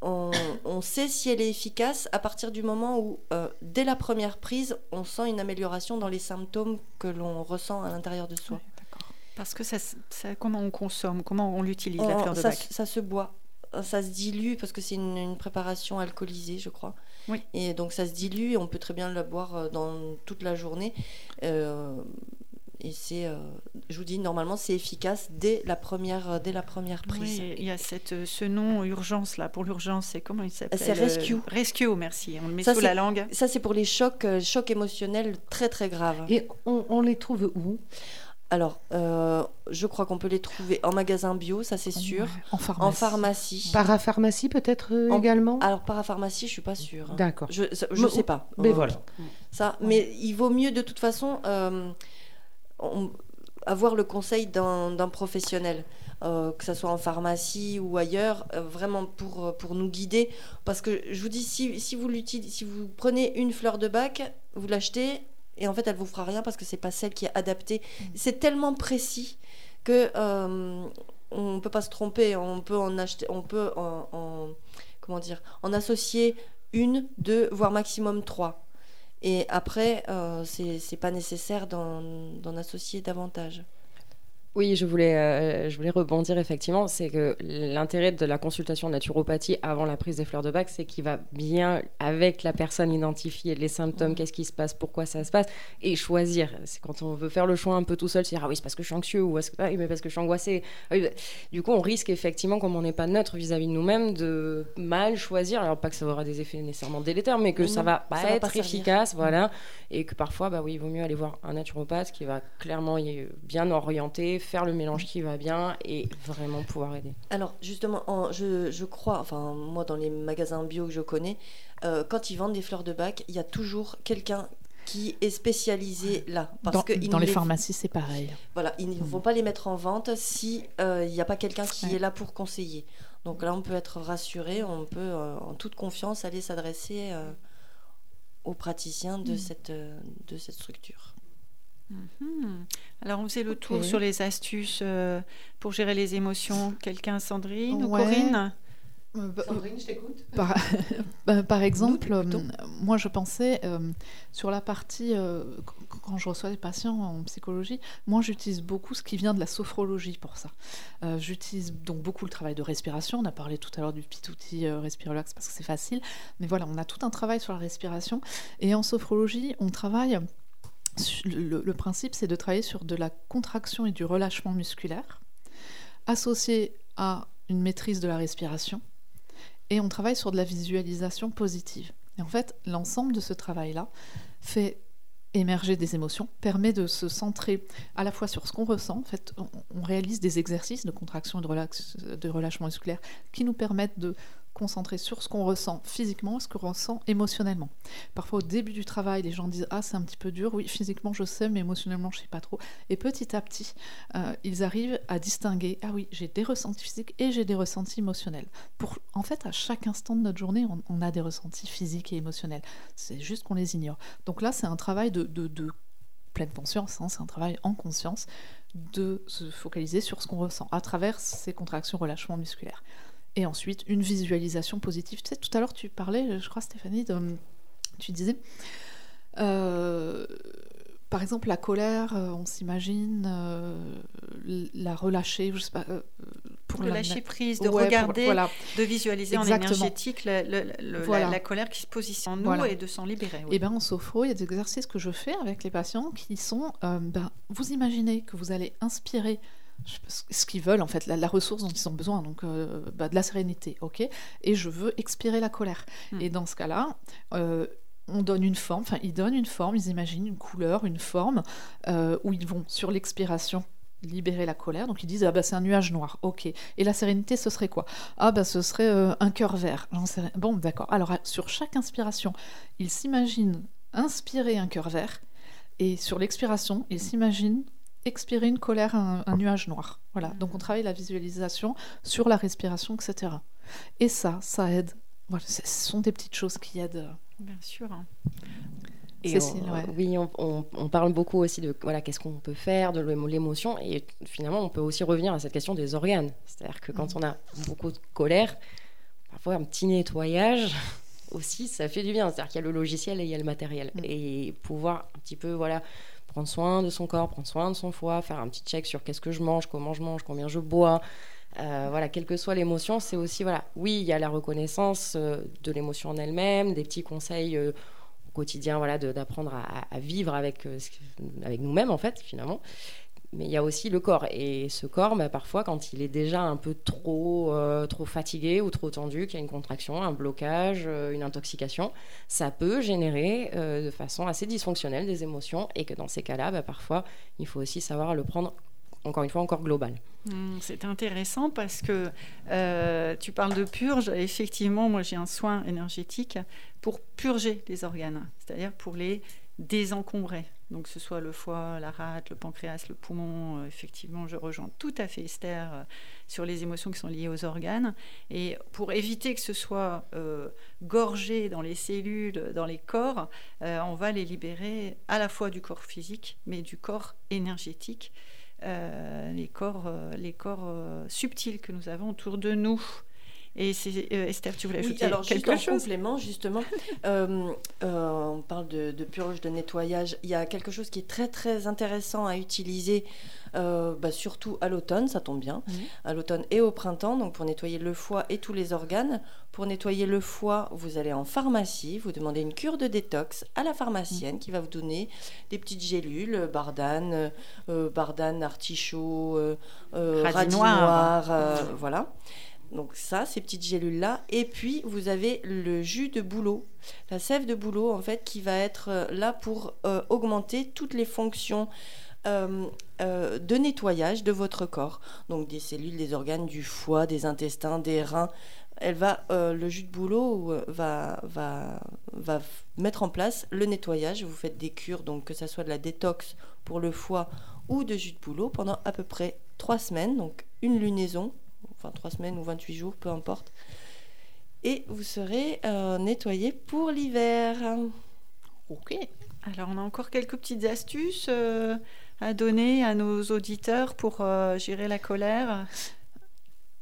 On, on sait si elle est efficace à partir du moment où, euh, dès la première prise, on sent une amélioration dans les symptômes que l'on ressent à l'intérieur de soi. Parce que ça, comment on consomme, comment on l'utilise la fleur de ça, bac ça se boit. Ça se dilue parce que c'est une, une préparation alcoolisée, je crois. Oui. Et donc ça se dilue et on peut très bien la boire euh, dans toute la journée. Euh, et c'est, euh, je vous dis, normalement, c'est efficace dès la première, euh, dès la première prise. Oui, il y a cette, euh, ce nom urgence là pour l'urgence, c'est comment il s'appelle C'est Rescue. Rescue, merci. On le met Ça, sous c'est- la langue. Ça, c'est pour les chocs, chocs émotionnels très très graves. Et on, on les trouve où? Alors, euh, je crois qu'on peut les trouver en magasin bio, ça c'est sûr. En pharmacie. En pharmacie. Parapharmacie peut-être euh, En- également? Alors, parapharmacie, je suis pas sûre. hein. D'accord. Je Mais- sais pas. Mais Euh, voilà. Ça, mais il vaut mieux de toute façon euh, on- avoir le conseil d'un professionnel, euh, que ce soit en pharmacie ou ailleurs, euh, vraiment pour, euh, pour nous guider. Parce que je vous dis, si, si, vous, si vous prenez une fleur de bac, vous l'achetez et en fait elle vous fera rien parce que c'est pas celle qui est adaptée. C'est tellement précis que euh, on peut pas se tromper. On peut en acheter, on peut en, en- comment dire, en associer une, deux, voire maximum trois. Et après, euh, c'est pas nécessaire d'en associer davantage. Oui, je voulais, euh, je voulais rebondir effectivement. C'est que l'intérêt de la consultation en naturopathie avant la prise des fleurs de bac, c'est qu'il va bien avec la personne identifier les symptômes, Mhm. qu'est-ce qui se passe, pourquoi ça se passe, et choisir. C'est quand on veut faire le choix un peu tout seul, c'est dire ah oui c'est parce que je suis anxieux ou ah mais parce que je suis angoissée. Ah oui, bah, Du coup, on risque effectivement, comme on n'est pas neutre vis-à-vis de nous-mêmes, de mal choisir. Alors pas que ça aura des effets nécessairement délétères, mais que Mais ça va pas ça va être pas efficace, voilà, et que parfois, bah oui, il vaut mieux aller voir un naturopathe qui va clairement y- bien orienter, faire le mélange qui va bien et vraiment pouvoir aider. Alors justement, en- je, je crois, enfin moi dans les magasins bio que je connais, euh, quand ils vendent des fleurs de bac, il y a toujours quelqu'un qui est spécialisé là. Parce Dans, que dans les les- pharmacies, c'est pareil. Voilà, ils ne vont pas les mettre en vente si euh, il n'y a pas quelqu'un qui Ouais. est là pour conseiller. Donc là, on peut être rassuré, on peut euh, en toute confiance aller s'adresser euh, aux praticiens de, cette, euh, de cette structure. Hmm. Alors on faisait le tour sur les astuces euh, pour gérer les émotions. Quelqu'un, Sandrine ou. Corinne Euh, bah, Sandrine, je t'écoute. Par, bah, par exemple, euh, moi je pensais euh, sur la partie, euh, qu- quand je reçois des patients en psychologie, moi j'utilise beaucoup ce qui vient de la sophrologie pour ça. Euh, j'utilise donc beaucoup le travail de respiration. On a parlé tout à l'heure du petit outil euh, Respirelax parce que c'est facile. Mais voilà, on a tout un travail sur la respiration. Et en sophrologie, on travaille. Le, principe, c'est de travailler sur de la contraction et du relâchement musculaire, associé à une maîtrise de la respiration et on travaille sur de la visualisation positive. Et en fait, l'ensemble de ce travail-là fait émerger des émotions, permet de se centrer à la fois sur ce qu'on ressent. En fait, on, réalise des exercices de contraction et de relâchement musculaire qui nous permettent de concentrer sur ce qu'on ressent physiquement et ce qu'on ressent émotionnellement. Parfois, au début du travail, les gens disent Ah, c'est un petit peu dur. Oui, physiquement, je sais, mais émotionnellement, je ne sais pas trop. Et petit à petit, euh, ils arrivent à distinguer Ah oui, j'ai des ressentis physiques et j'ai des ressentis émotionnels. Pour, en fait, à chaque instant de notre journée, on, a des ressentis physiques et émotionnels. C'est juste qu'on les ignore. Donc là, c'est un travail de pleine conscience, hein, c'est un travail en conscience de se focaliser sur ce qu'on ressent à travers ces contractions relâchement musculaire. Et ensuite, une visualisation positive. Tu sais, tout à l'heure, tu parlais, je crois, Stéphanie, de, tu disais, euh, par exemple, la colère, euh, on s'imagine euh, la relâcher, je sais pas, euh, pour de la- lâcher prise, de Ouais, pour- regarder, voilà. de visualiser en énergétique la- Voilà. la, colère qui se positionne en nous Voilà. et de s'en libérer. oui. Et ben en sophro, il y a des exercices que je fais avec les patients qui sont, ben, vous imaginez que vous allez inspirer je sais pas ce- qu'ils veulent en fait, la, la ressource dont ils ont besoin, donc euh, bah, de la sérénité, ok. Et je veux expirer la colère. Hmm. Et dans ce cas-là, euh, on donne une forme, enfin ils donnent une forme, ils imaginent une couleur, une forme euh, où ils vont sur l'expiration libérer la colère. Donc ils disent ah bah c'est un nuage noir, ok. Et la sérénité ce serait quoi? Ah bah ce serait euh, un cœur vert. Bon d'accord. Alors sur chaque inspiration, ils s'imaginent inspirer un cœur vert et sur l'expiration, ils s'imaginent expirer une colère, un, un nuage noir. Voilà. Donc on travaille la visualisation sur la respiration, etc. Et ça, ça aide. Voilà, ce sont des petites choses qui aident. Bien sûr. hein. Et Cécile, on- ouais. Oui, on, on- on parle beaucoup aussi de voilà, qu'est-ce qu'on peut faire, de l'émo- l'émotion. Et finalement, on peut aussi revenir à cette question des organes. C'est-à-dire que quand on a beaucoup de colère, parfois un petit nettoyage aussi, ça fait du bien. C'est-à-dire qu'il y a le logiciel et il y a le matériel. Mm. Et pouvoir un petit peu voilà, prendre soin de son corps, prendre soin de son foie, faire un petit check sur qu'est-ce que je mange, comment je mange, combien je bois. Euh, voilà, quelle que soit l'émotion, c'est aussi, voilà, oui, il y a la reconnaissance euh, de l'émotion en elle-même, des petits conseils euh, au quotidien, voilà, d'apprendre à, à vivre avec, avec nous-mêmes, en fait, finalement. Mais il y a aussi le corps. Et ce corps, bah, parfois, quand il est déjà un peu trop, euh, trop fatigué ou trop tendu, qu'il y a une contraction, un blocage, euh, une intoxication, ça peut générer euh, de façon assez dysfonctionnelle des émotions. Et que dans ces cas-là, bah, parfois, il faut aussi savoir le prendre, encore une fois, encore global. Hmm, C'est intéressant parce que tu parles de purge. Effectivement, moi j'ai un soin énergétique pour purger les organes, c'est-à-dire pour les désencombrer. Donc, que ce soit le foie, la rate, le pancréas, le poumon, euh, effectivement, je rejoins tout à fait Esther euh, sur les émotions qui sont liées aux organes. Et pour éviter que ce soit euh, gorgé dans les cellules, dans les corps, on va les libérer à la fois du corps physique, mais du corps énergétique les corps, les corps subtils que nous avons autour de nous. Et c'est euh, Esther, tu voulais Oui, ajouter alors juste quelque en chose? complément, justement, euh, euh, on parle de, de purge, de nettoyage. Il y a quelque chose qui est très très intéressant à utiliser, bah, surtout à l'automne, ça tombe bien, à l'automne et au printemps, donc pour nettoyer le foie et tous les organes. Pour nettoyer le foie, vous allez en pharmacie, vous demandez une cure de détox à la pharmacienne qui va vous donner des petites gélules, bardane, bardane, artichaut, Radis radis noir. voilà. Donc ça, ces petites gélules-là. Et puis, vous avez le jus de bouleau, la sève de bouleau, en fait, qui va être euh, là pour euh, augmenter toutes les fonctions euh, de nettoyage de votre corps. Donc des cellules, des organes, du foie, des intestins, des reins. Elle va, le jus de bouleau va, mettre en place le nettoyage. Vous faites des cures, donc que ce soit de la détox pour le foie ou de jus de bouleau pendant à peu près trois semaines, donc une lunaison, enfin trois semaines ou 28 jours, peu importe. Et vous serez euh, nettoyé pour l'hiver. Ok. Alors, on a encore quelques petites astuces euh, à donner à nos auditeurs pour euh, gérer la colère.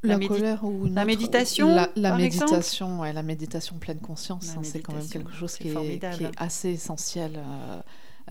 La colère ou la méditation, La, la par exemple méditation, ouais, la méditation pleine conscience, hein, c'est quand même quelque chose qui est, formidable. qui est assez essentiel, euh,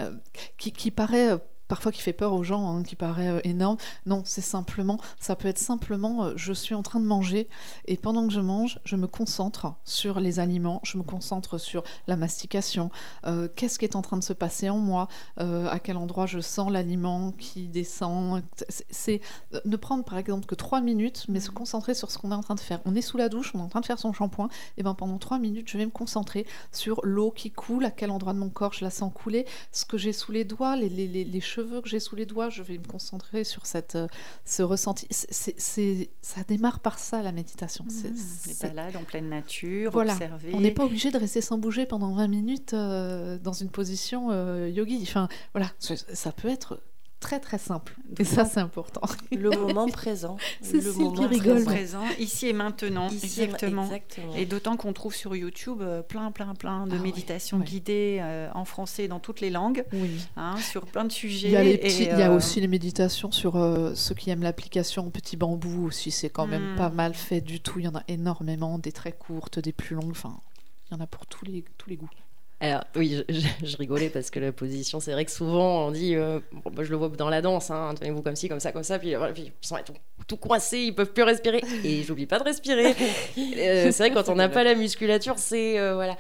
euh, qui, qui paraît euh, parfois qui fait peur aux gens, hein, qui paraît euh, énorme. Non, c'est simplement, ça peut être simplement, euh, je suis en train de manger et pendant que je mange, je me concentre sur les aliments, je me concentre sur la mastication, euh, qu'est-ce qui est en train de se passer en moi, à quel endroit je sens l'aliment qui descend? C'est- ne prendre par exemple que trois minutes, mais se concentrer sur ce qu'on est en train de faire. On est sous la douche, on est en train de faire son shampoing, et ben pendant trois minutes, je vais me concentrer sur l'eau qui coule, à quel endroit de mon corps je la sens couler, ce que j'ai sous les doigts, les, les- les- les cheveux que j'ai sous les doigts, je vais me concentrer sur cette, euh, ce ressenti. C'est- ça démarre par ça, la méditation. C'est- Mmh, Les c'est- balades en pleine nature, Voilà. observer. on n'est pas obligé de rester sans bouger pendant 20 minutes euh, dans une position euh, yogi. Enfin, voilà, ça peut être très très simple. Et ça, c'est important. Le moment présent. Cécile le qui moment rigole. présent, ici et maintenant, Ici exactement. exactement. Et d'autant qu'on trouve sur YouTube euh, plein, plein, plein de Ah méditations ouais. guidées euh, en français dans toutes les langues, Oui. hein, sur plein de sujets. Il y a, les et, petits- il y a euh, aussi les méditations sur euh, ceux qui aiment l'application Petit Bambou aussi. C'est quand même Mm. pas mal fait du tout. Il y en a énormément, des très courtes, des plus longues. Enfin, il y en a pour tous les, tous les goûts. Alors oui, je, je- je rigolais parce que la position, c'est vrai que souvent on dit, euh, bon, bah, je le vois dans la danse, hein, tenez-vous comme ci, comme ça, comme ça, puis, voilà, puis ils sont tout, tout coincés, ils peuvent plus respirer. Et j'oublie pas de respirer. Euh, c'est vrai quand on n'a pas la musculature, c'est euh, voilà.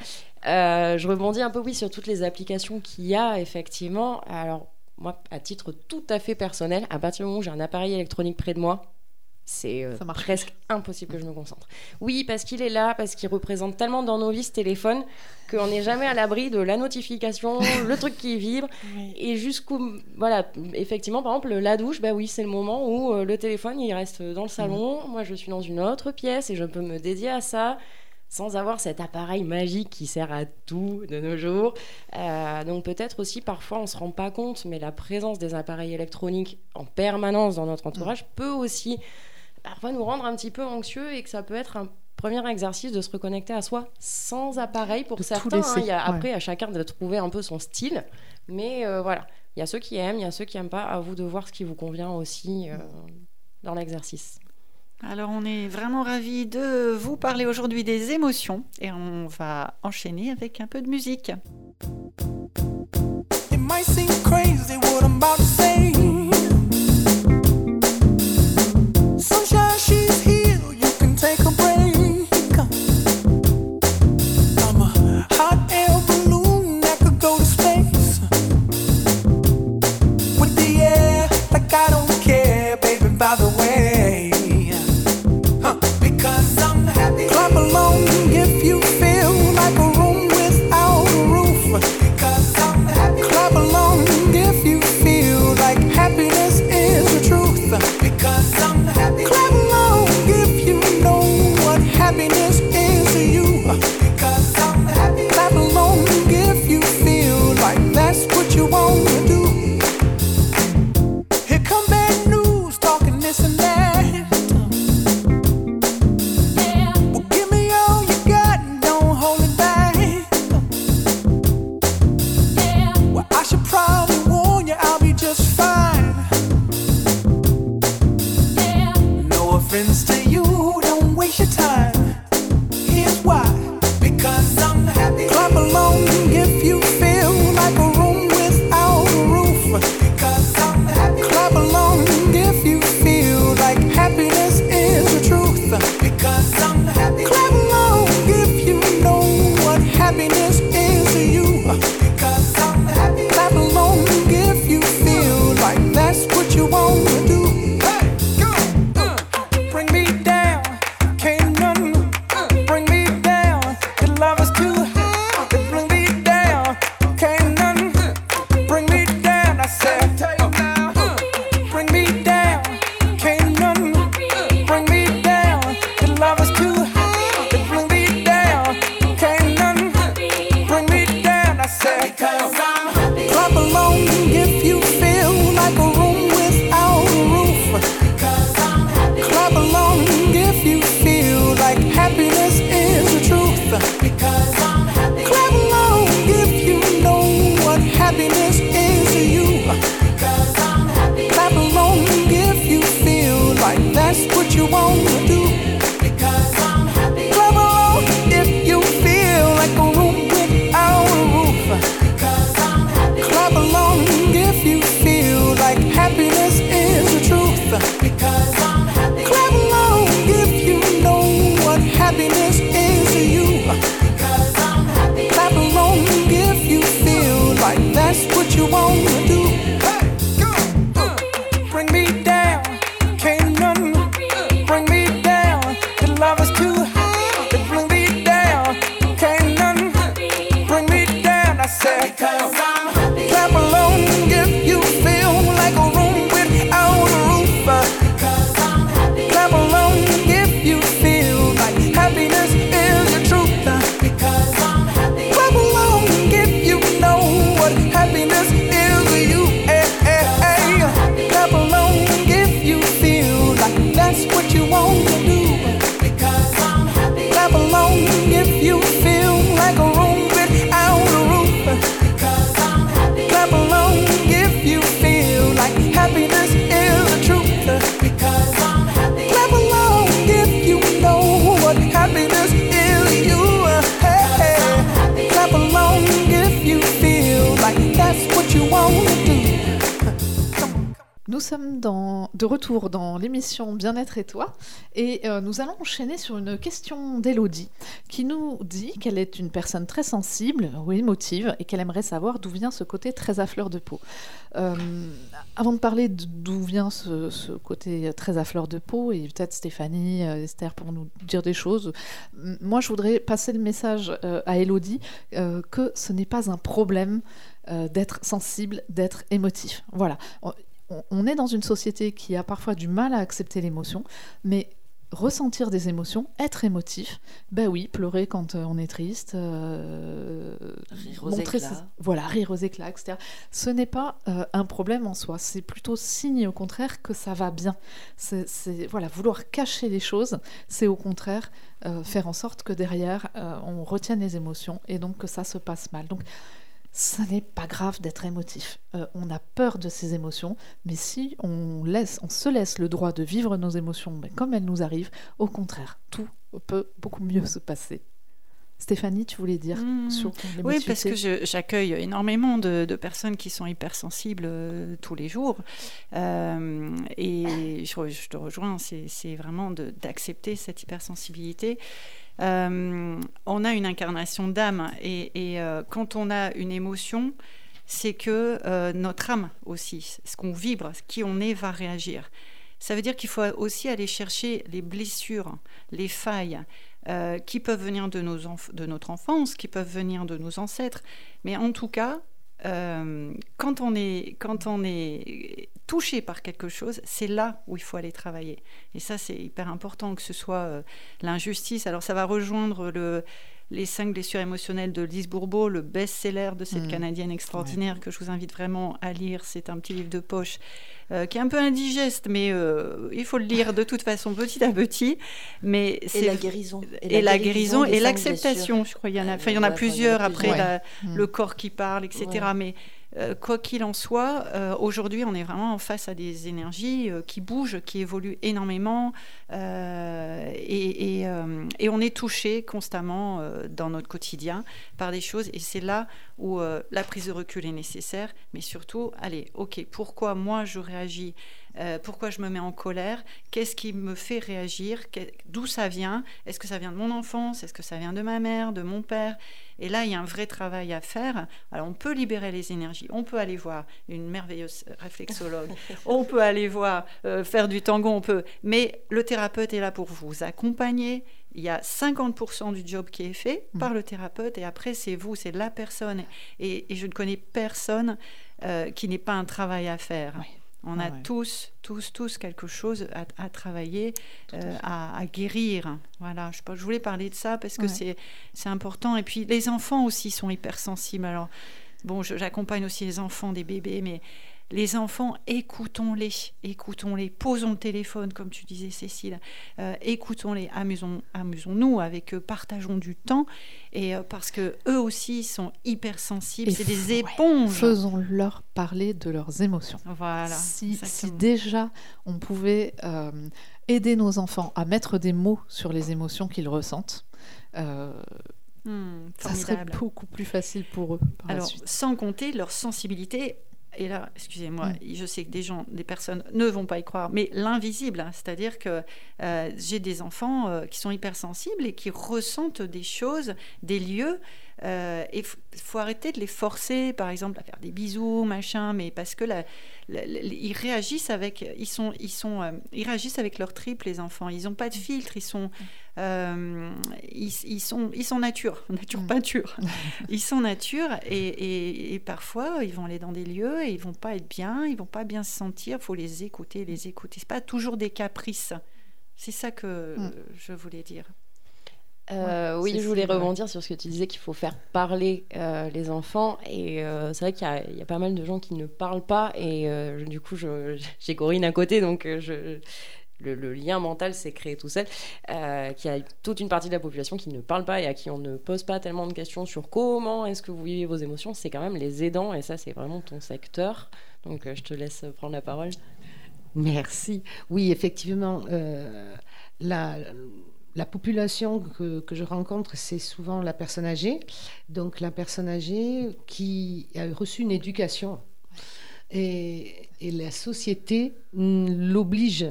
Je rebondis un peu oui sur toutes les applications qu'il y a effectivement. Alors moi, à titre tout à fait personnel, à partir du moment où j'ai un appareil électronique près de moi, c'est euh, presque impossible que je me concentre. Oui, parce qu'il est là, parce qu'il représente tellement dans nos vies ce téléphone qu'on n'est jamais à l'abri de la notification, le truc qui vibre, Oui. et jusqu'au... Voilà, effectivement, par exemple, la douche, bah oui, c'est le moment où euh, le téléphone, il reste dans le salon, moi je suis dans une autre pièce et je peux me dédier à ça sans avoir cet appareil magique qui sert à tout de nos jours. Euh, donc peut-être aussi parfois on se rend pas compte, mais la présence des appareils électroniques en permanence dans notre entourage peut aussi parfois nous rendre un petit peu anxieux et que ça peut être un premier exercice de se reconnecter à soi sans appareil pour De certains. hein. y a, ouais. après, à chacun de trouver un peu son style. Mais euh, voilà, il y a ceux qui aiment, il y a ceux qui n'aiment pas. À vous de voir ce qui vous convient aussi euh, dans l'exercice. Alors on est vraiment ravis de vous parler aujourd'hui des émotions et on va enchaîner avec un peu de musique. It might seem crazy what I'm about to sommes dans- de retour dans l'émission Bien-être et toi et euh, nous allons enchaîner sur une question d'Elodie qui nous dit qu'elle est une personne très sensible ou émotive et qu'elle aimerait savoir d'où vient ce côté très à fleur de peau. Euh, avant de parler d'où vient ce, ce côté très à fleur de peau et peut-être Stéphanie, euh, Esther pour nous dire des choses, moi je voudrais passer le message à Elodie que ce n'est pas un problème d'être sensible, d'être émotif. Voilà. On- est dans une société qui a parfois du mal à accepter l'émotion, mais ressentir des émotions, être émotif, ben oui, pleurer quand euh, on est triste, euh, Rire aux montrer éclats. ses- voilà, rire aux éclats, etc. Ce n'est pas euh, un problème en soi, c'est plutôt signe au contraire que ça va bien. C'est c'est- voilà, vouloir cacher les choses, c'est au contraire euh, faire en sorte que derrière on retienne les émotions et donc que ça se passe mal. Donc ça n'est pas grave d'être émotif. Euh, on a peur de ces émotions, mais si on, laisse, on se laisse le droit de vivre nos émotions mais comme elles nous arrivent, au contraire, tout peut beaucoup mieux se passer. Stéphanie, tu voulais dire Mmh. sur Oui, parce que j'accueille énormément de, de personnes qui sont hypersensibles euh, tous les jours. Euh, et je, je te rejoins, c'est vraiment d'accepter cette hypersensibilité. Euh, on a une incarnation d'âme et, euh, quand on a une émotion, c'est que euh, notre âme aussi, ce qu'on vibre, qui on est, va réagir. Ça veut dire qu'il faut aussi aller chercher les blessures, les failles, qui peuvent venir de, nos de notre enfance, qui peuvent venir de nos ancêtres. Mais en tout cas, euh, quand, on est, touché par quelque chose, c'est là où il faut aller travailler. Et ça, c'est hyper important que ce soit euh, l'injustice. Alors, ça va rejoindre le, les cinq blessures émotionnelles de Lise Bourbeau, le best-seller de cette Mm. Canadienne extraordinaire que je vous invite vraiment à lire. C'est un petit livre de poche euh, qui est un peu indigeste, mais euh, il faut le lire de toute façon petit à petit. Mais Et c'est la guérison. et la guérison et l'acceptation. Je crois qu'il y en a, Euh, enfin, il y en a ouais, il plusieurs après la- Mm. le corps qui parle, etc. Mais euh, quoi qu'il en soit, euh, aujourd'hui, on est vraiment face à des énergies euh, qui bougent, qui évoluent énormément, et, on est touché constamment dans notre quotidien par des choses. Et c'est là où la prise de recul est nécessaire, mais surtout, allez, ok, pourquoi moi je réagis pourquoi je me mets en colère? Qu'est-ce qui me fait réagir? D'où ça vient? Est-ce que ça vient de mon enfance? Est-ce que ça vient de ma mère, de mon père? Et là, il y a un vrai travail à faire. Alors, on peut libérer les énergies. On peut aller voir une merveilleuse réflexologue. on peut aller voir euh, faire du tango. On peut. Mais le thérapeute est là pour vous accompagner. Il y a 50% du job qui est fait Mm. par le thérapeute et après c'est vous, c'est la personne. Et, et je ne connais personne euh, qui n'ait pas un travail à faire. Oui. On Ah a ouais. tous, tous, tous quelque chose à, à travailler, euh, à, à guérir. Voilà, je, voulais parler de ça parce que Ouais. c'est important. Et puis les enfants aussi sont hypersensibles. Alors, bon, j'accompagne aussi les enfants, des bébés, mais les enfants, écoutons-les, écoutons-les, posons le téléphone, comme tu disais, Cécile, Euh, écoutons-les, amusons, amusons-nous avec eux, partageons du temps, et euh, parce que eux aussi sont hypersensibles, c'est des ouais, éponges. Faisons-leur parler de leurs émotions. Voilà. si, déjà on pouvait euh, aider nos enfants à mettre des mots sur les émotions qu'ils ressentent, Hmm, ça serait beaucoup plus facile pour eux par la Alors, suite. sans compter leur sensibilité et là, excusez-moi, Mm. je sais que des gens, des personnes ne vont pas y croire, mais l'invisible, hein, c'est-à-dire que euh, j'ai des enfants euh, qui sont hypersensibles et qui ressentent des choses, des lieux, euh, et il faut arrêter de les forcer, par exemple, à faire des bisous, machin, mais parce que la- la- la- ils réagissent avec, ils sont, ils sont, euh, ils réagissent avec leur triple, les enfants. Ils n'ont pas de filtre, ils sont, euh, ils, ils sont, ils sont nature, nature Mm. peinture. ils sont nature et, et- et parfois ils vont aller dans des lieux et ils vont pas être bien, ils vont pas bien se sentir. Il faut les écouter, les écouter. C'est pas toujours des caprices. C'est ça que Mm. je voulais dire. Euh, Ouais, oui, je voulais rebondir sur ce que tu disais qu'il faut faire parler euh, les enfants. Et euh, c'est vrai qu'il y, a- il y a pas mal de gens qui ne parlent pas. Et euh, du coup, j'ai Corinne à côté, donc je, le, le lien mental s'est créé tout seul. Euh, qu'il y a toute une partie de la population qui ne parle pas et à qui on ne pose pas tellement de questions sur comment est-ce que vous vivez vos émotions. C'est quand même les aidants. Et ça, c'est vraiment ton secteur. Donc, euh, je te laisse prendre la parole. Merci. Oui, effectivement, euh, la, la population que, je rencontre, c'est souvent la personne âgée. Donc la personne âgée qui a reçu une éducation. Et, la société l'oblige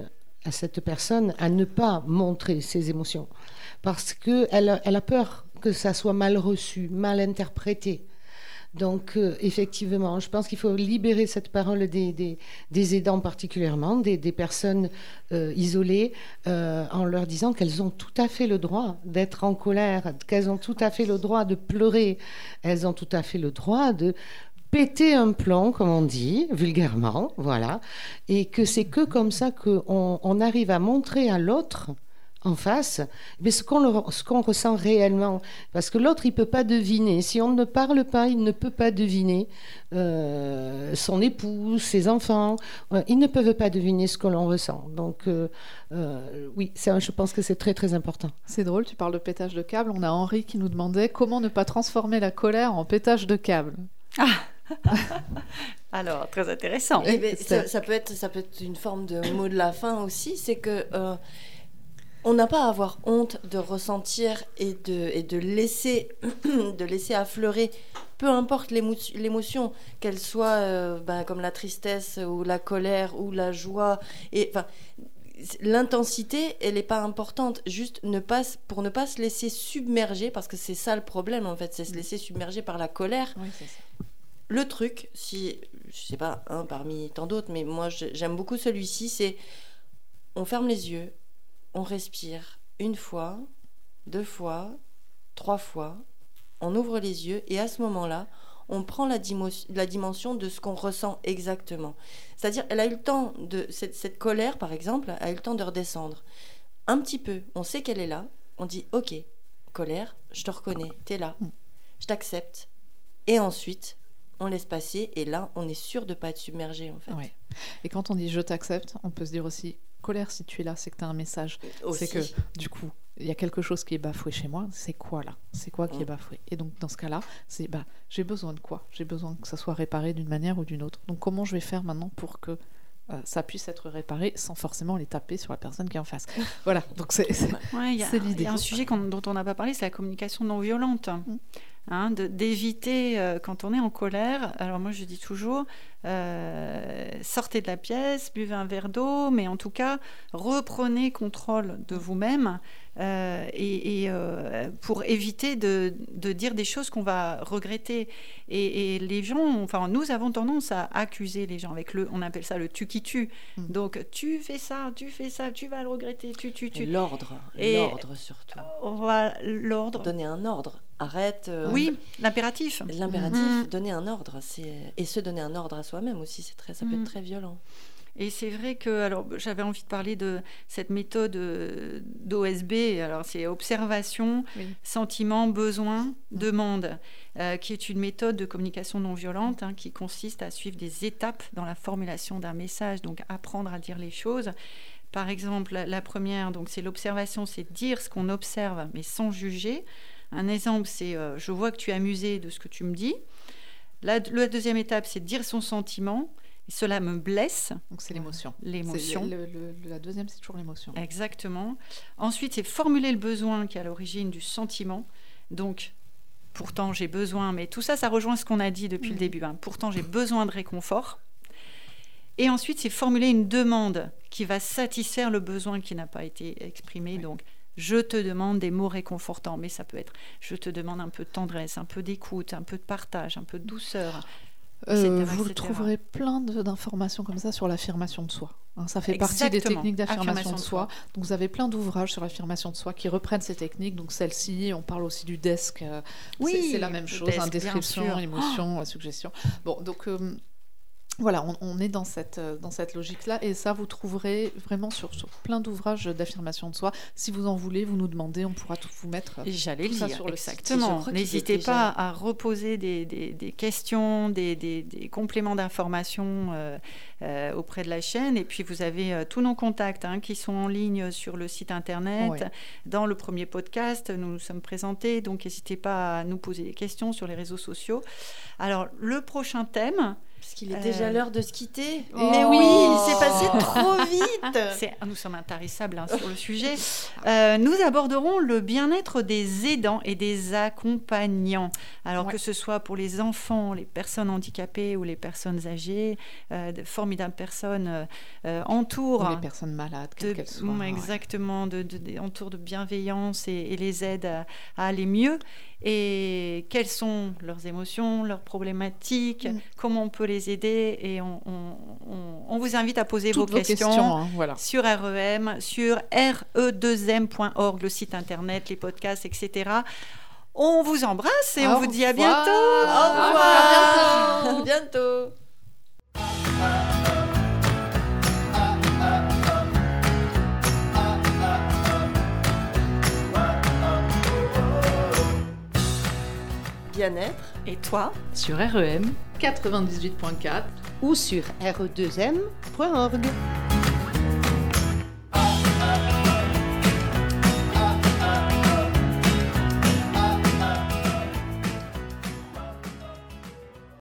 à cette personne à ne pas montrer ses émotions. Parce qu'elle a, elle a peur que ça soit mal reçu, mal interprété. Donc, euh, effectivement, je pense qu'il faut libérer cette parole des, aidants particulièrement, des, personnes euh, isolées, euh, en leur disant qu'elles ont tout à fait le droit d'être en colère, qu'elles ont tout à fait le droit de pleurer, elles ont tout à fait le droit de péter un plomb, comme on dit, vulgairement, voilà, et que c'est que comme ça qu'on on arrive à montrer à l'autre en face, mais ce qu'on le- ce qu'on ressent réellement. Parce que l'autre, il peut pas deviner. Si on ne parle pas, il ne peut pas deviner euh, son épouse, ses enfants. Euh, ils ne peuvent pas deviner ce que l'on ressent. Donc, euh, euh, oui, je pense que c'est très, très important. C'est drôle, tu parles de pétage de câble. On a Henri qui nous demandait comment ne pas transformer la colère en pétage de câble. Alors, très intéressant. Et- Eh ben, ça, ça peut être, ça peut être une forme de mot de la fin aussi, c'est que euh, on n'a pas à avoir honte de ressentir et de, et de laisser, de laisser affleurer, peu importe l'émo- l'émotion, qu'elle soit euh, ben, comme la tristesse ou la colère ou la joie, et. L'intensité, elle n'est pas importante. Juste ne pas, pour ne pas se laisser submerger, parce que c'est ça le problème en fait, c'est se laisser submerger par la colère Oui, c'est ça. le truc, si je sais pas un parmi tant d'autres, mais moi j'aime beaucoup celui-ci, c'est on ferme les yeux, on respire une fois, deux fois, trois fois, on ouvre les yeux et à ce moment-là, on prend la, la dimension de ce qu'on ressent exactement. C'est-à-dire, elle a eu le temps de cette, cette colère, par exemple, a eu le temps de redescendre un petit peu. On sait qu'elle est là. On dit, ok, colère, je te reconnais, t'es là, je t'accepte. Et ensuite, on laisse passer et là, on est sûr de pas être submergé en fait. Et quand on dit je t'accepte, on peut se dire aussi colère si tu es là, c'est que tu as un message. C'est que du coup, il y a quelque chose qui est bafoué chez moi. C'est quoi là? C'est quoi qui est Mm. bafoué? Et donc dans ce cas-là, c'est bah j'ai besoin de quoi? J'ai besoin que ça soit réparé d'une manière ou d'une autre. Donc comment je vais faire maintenant pour que euh, ça puisse être réparé sans forcément les taper sur la personne qui est en face. voilà, donc c'est Ouais, l'idée. il y a un sujet dont on n'a pas parlé, c'est la communication non violente. Hein, de- D'éviter, euh, quand on est en colère, alors moi je dis toujours, euh, sortez de la pièce, buvez un verre d'eau, mais en tout cas, reprenez contrôle de vous-même euh, et, et, euh, pour éviter de, de dire des choses qu'on va regretter. Et, et les gens, enfin, nous avons tendance à accuser les gens avec le, on appelle ça le tu qui tue. Mm. Donc, tu fais ça, tu fais ça, tu vas le regretter, tu, tu, tu. L'ordre, l'ordre surtout. On va l'ordre. Donner un ordre. Arrête. euh, Oui, l'impératif. L'impératif, Mhm. donner un ordre, c'est et se donner un ordre à soi-même aussi, c'est très, ça peut être très violent. Et c'est vrai que alors j'avais envie de parler de cette méthode euh, d'OSB. Alors c'est observation, Oui. sentiment, besoin, demande, euh, qui est une méthode de communication non violente hein, qui consiste à suivre des étapes dans la formulation d'un message, donc apprendre à dire les choses. Par exemple, la, la première, donc c'est l'observation, c'est dire ce qu'on observe, mais sans juger. Un exemple, c'est euh, je vois que tu es amusé de ce que tu me dis. La, la deuxième étape, c'est dire son sentiment. Cela me blesse, donc c'est l'émotion. l'émotion. C'est le- le- le- la deuxième, c'est toujours l'émotion. Exactement. Ensuite, c'est formuler le besoin qui est à l'origine du sentiment. Donc, pourtant j'ai besoin, mais tout ça, ça rejoint ce qu'on a dit depuis le début. hein. Pourtant j'ai besoin de réconfort. Et ensuite, c'est formuler une demande qui va satisfaire le besoin qui n'a pas été exprimé. Donc, je te demande des mots réconfortants, mais ça peut être je te demande un peu de tendresse, un peu d'écoute, un peu de partage, un peu de douceur. Euh, vous etc.. trouverez plein d'informations comme ça sur l'affirmation de soi. hein. ça fait partie des techniques d'affirmation Affirmation de de soi. Donc vous avez plein d'ouvrages sur l'affirmation de soi qui reprennent ces techniques. Donc celle-ci, on parle aussi du desk. euh, Oui, c'est- la même chose. desk, hein, description, émotion, suggestion. Bon, donc euh, voilà, on, on est dans cette, euh, dans cette logique-là. Et ça, vous trouverez vraiment sur, sur plein d'ouvrages d'affirmation de soi. Si vous en voulez, vous nous demandez, on pourra tout vous mettre. Et J'allais le Tout ça sur le exactement. N'hésitez pas à reposer des, des- des questions, des, des- des compléments d'information euh, euh, auprès de la chaîne. Et puis, vous avez euh, tous nos contacts hein, qui sont en ligne sur le site internet. Ouais. Dans le premier podcast, nous nous sommes présentés. Donc, n'hésitez pas à nous poser des questions sur les réseaux sociaux. Alors, le prochain thème, Parce qu'il est Euh, déjà l'heure de se quitter. Oh. Mais oui, il s'est passé trop vite. C'est- nous sommes intarissables hein, sur le sujet. Euh, nous aborderons le bien-être des aidants et des accompagnants. Alors Ouais. que ce soit pour les enfants, les personnes handicapées ou les personnes âgées, euh, de formidables personnes euh, euh, entourent. Pour les personnes malades, quelles qu'elles soient. ouais. exactement, de, de- de- entourent de bienveillance et, et les aident à, à aller mieux. Et quelles sont leurs émotions, leurs problématiques, Mm. comment on peut les aider. Et on, on- on- on vous invite à poser Toutes vos questions hein, voilà. sur REM, sur re2m.org, le site internet, les podcasts, etc. On vous embrasse et Au on vous dit à bientôt. Au revoir. À bientôt. bien-être. Et toi Sur REM 98.4 ou sur re2m.org.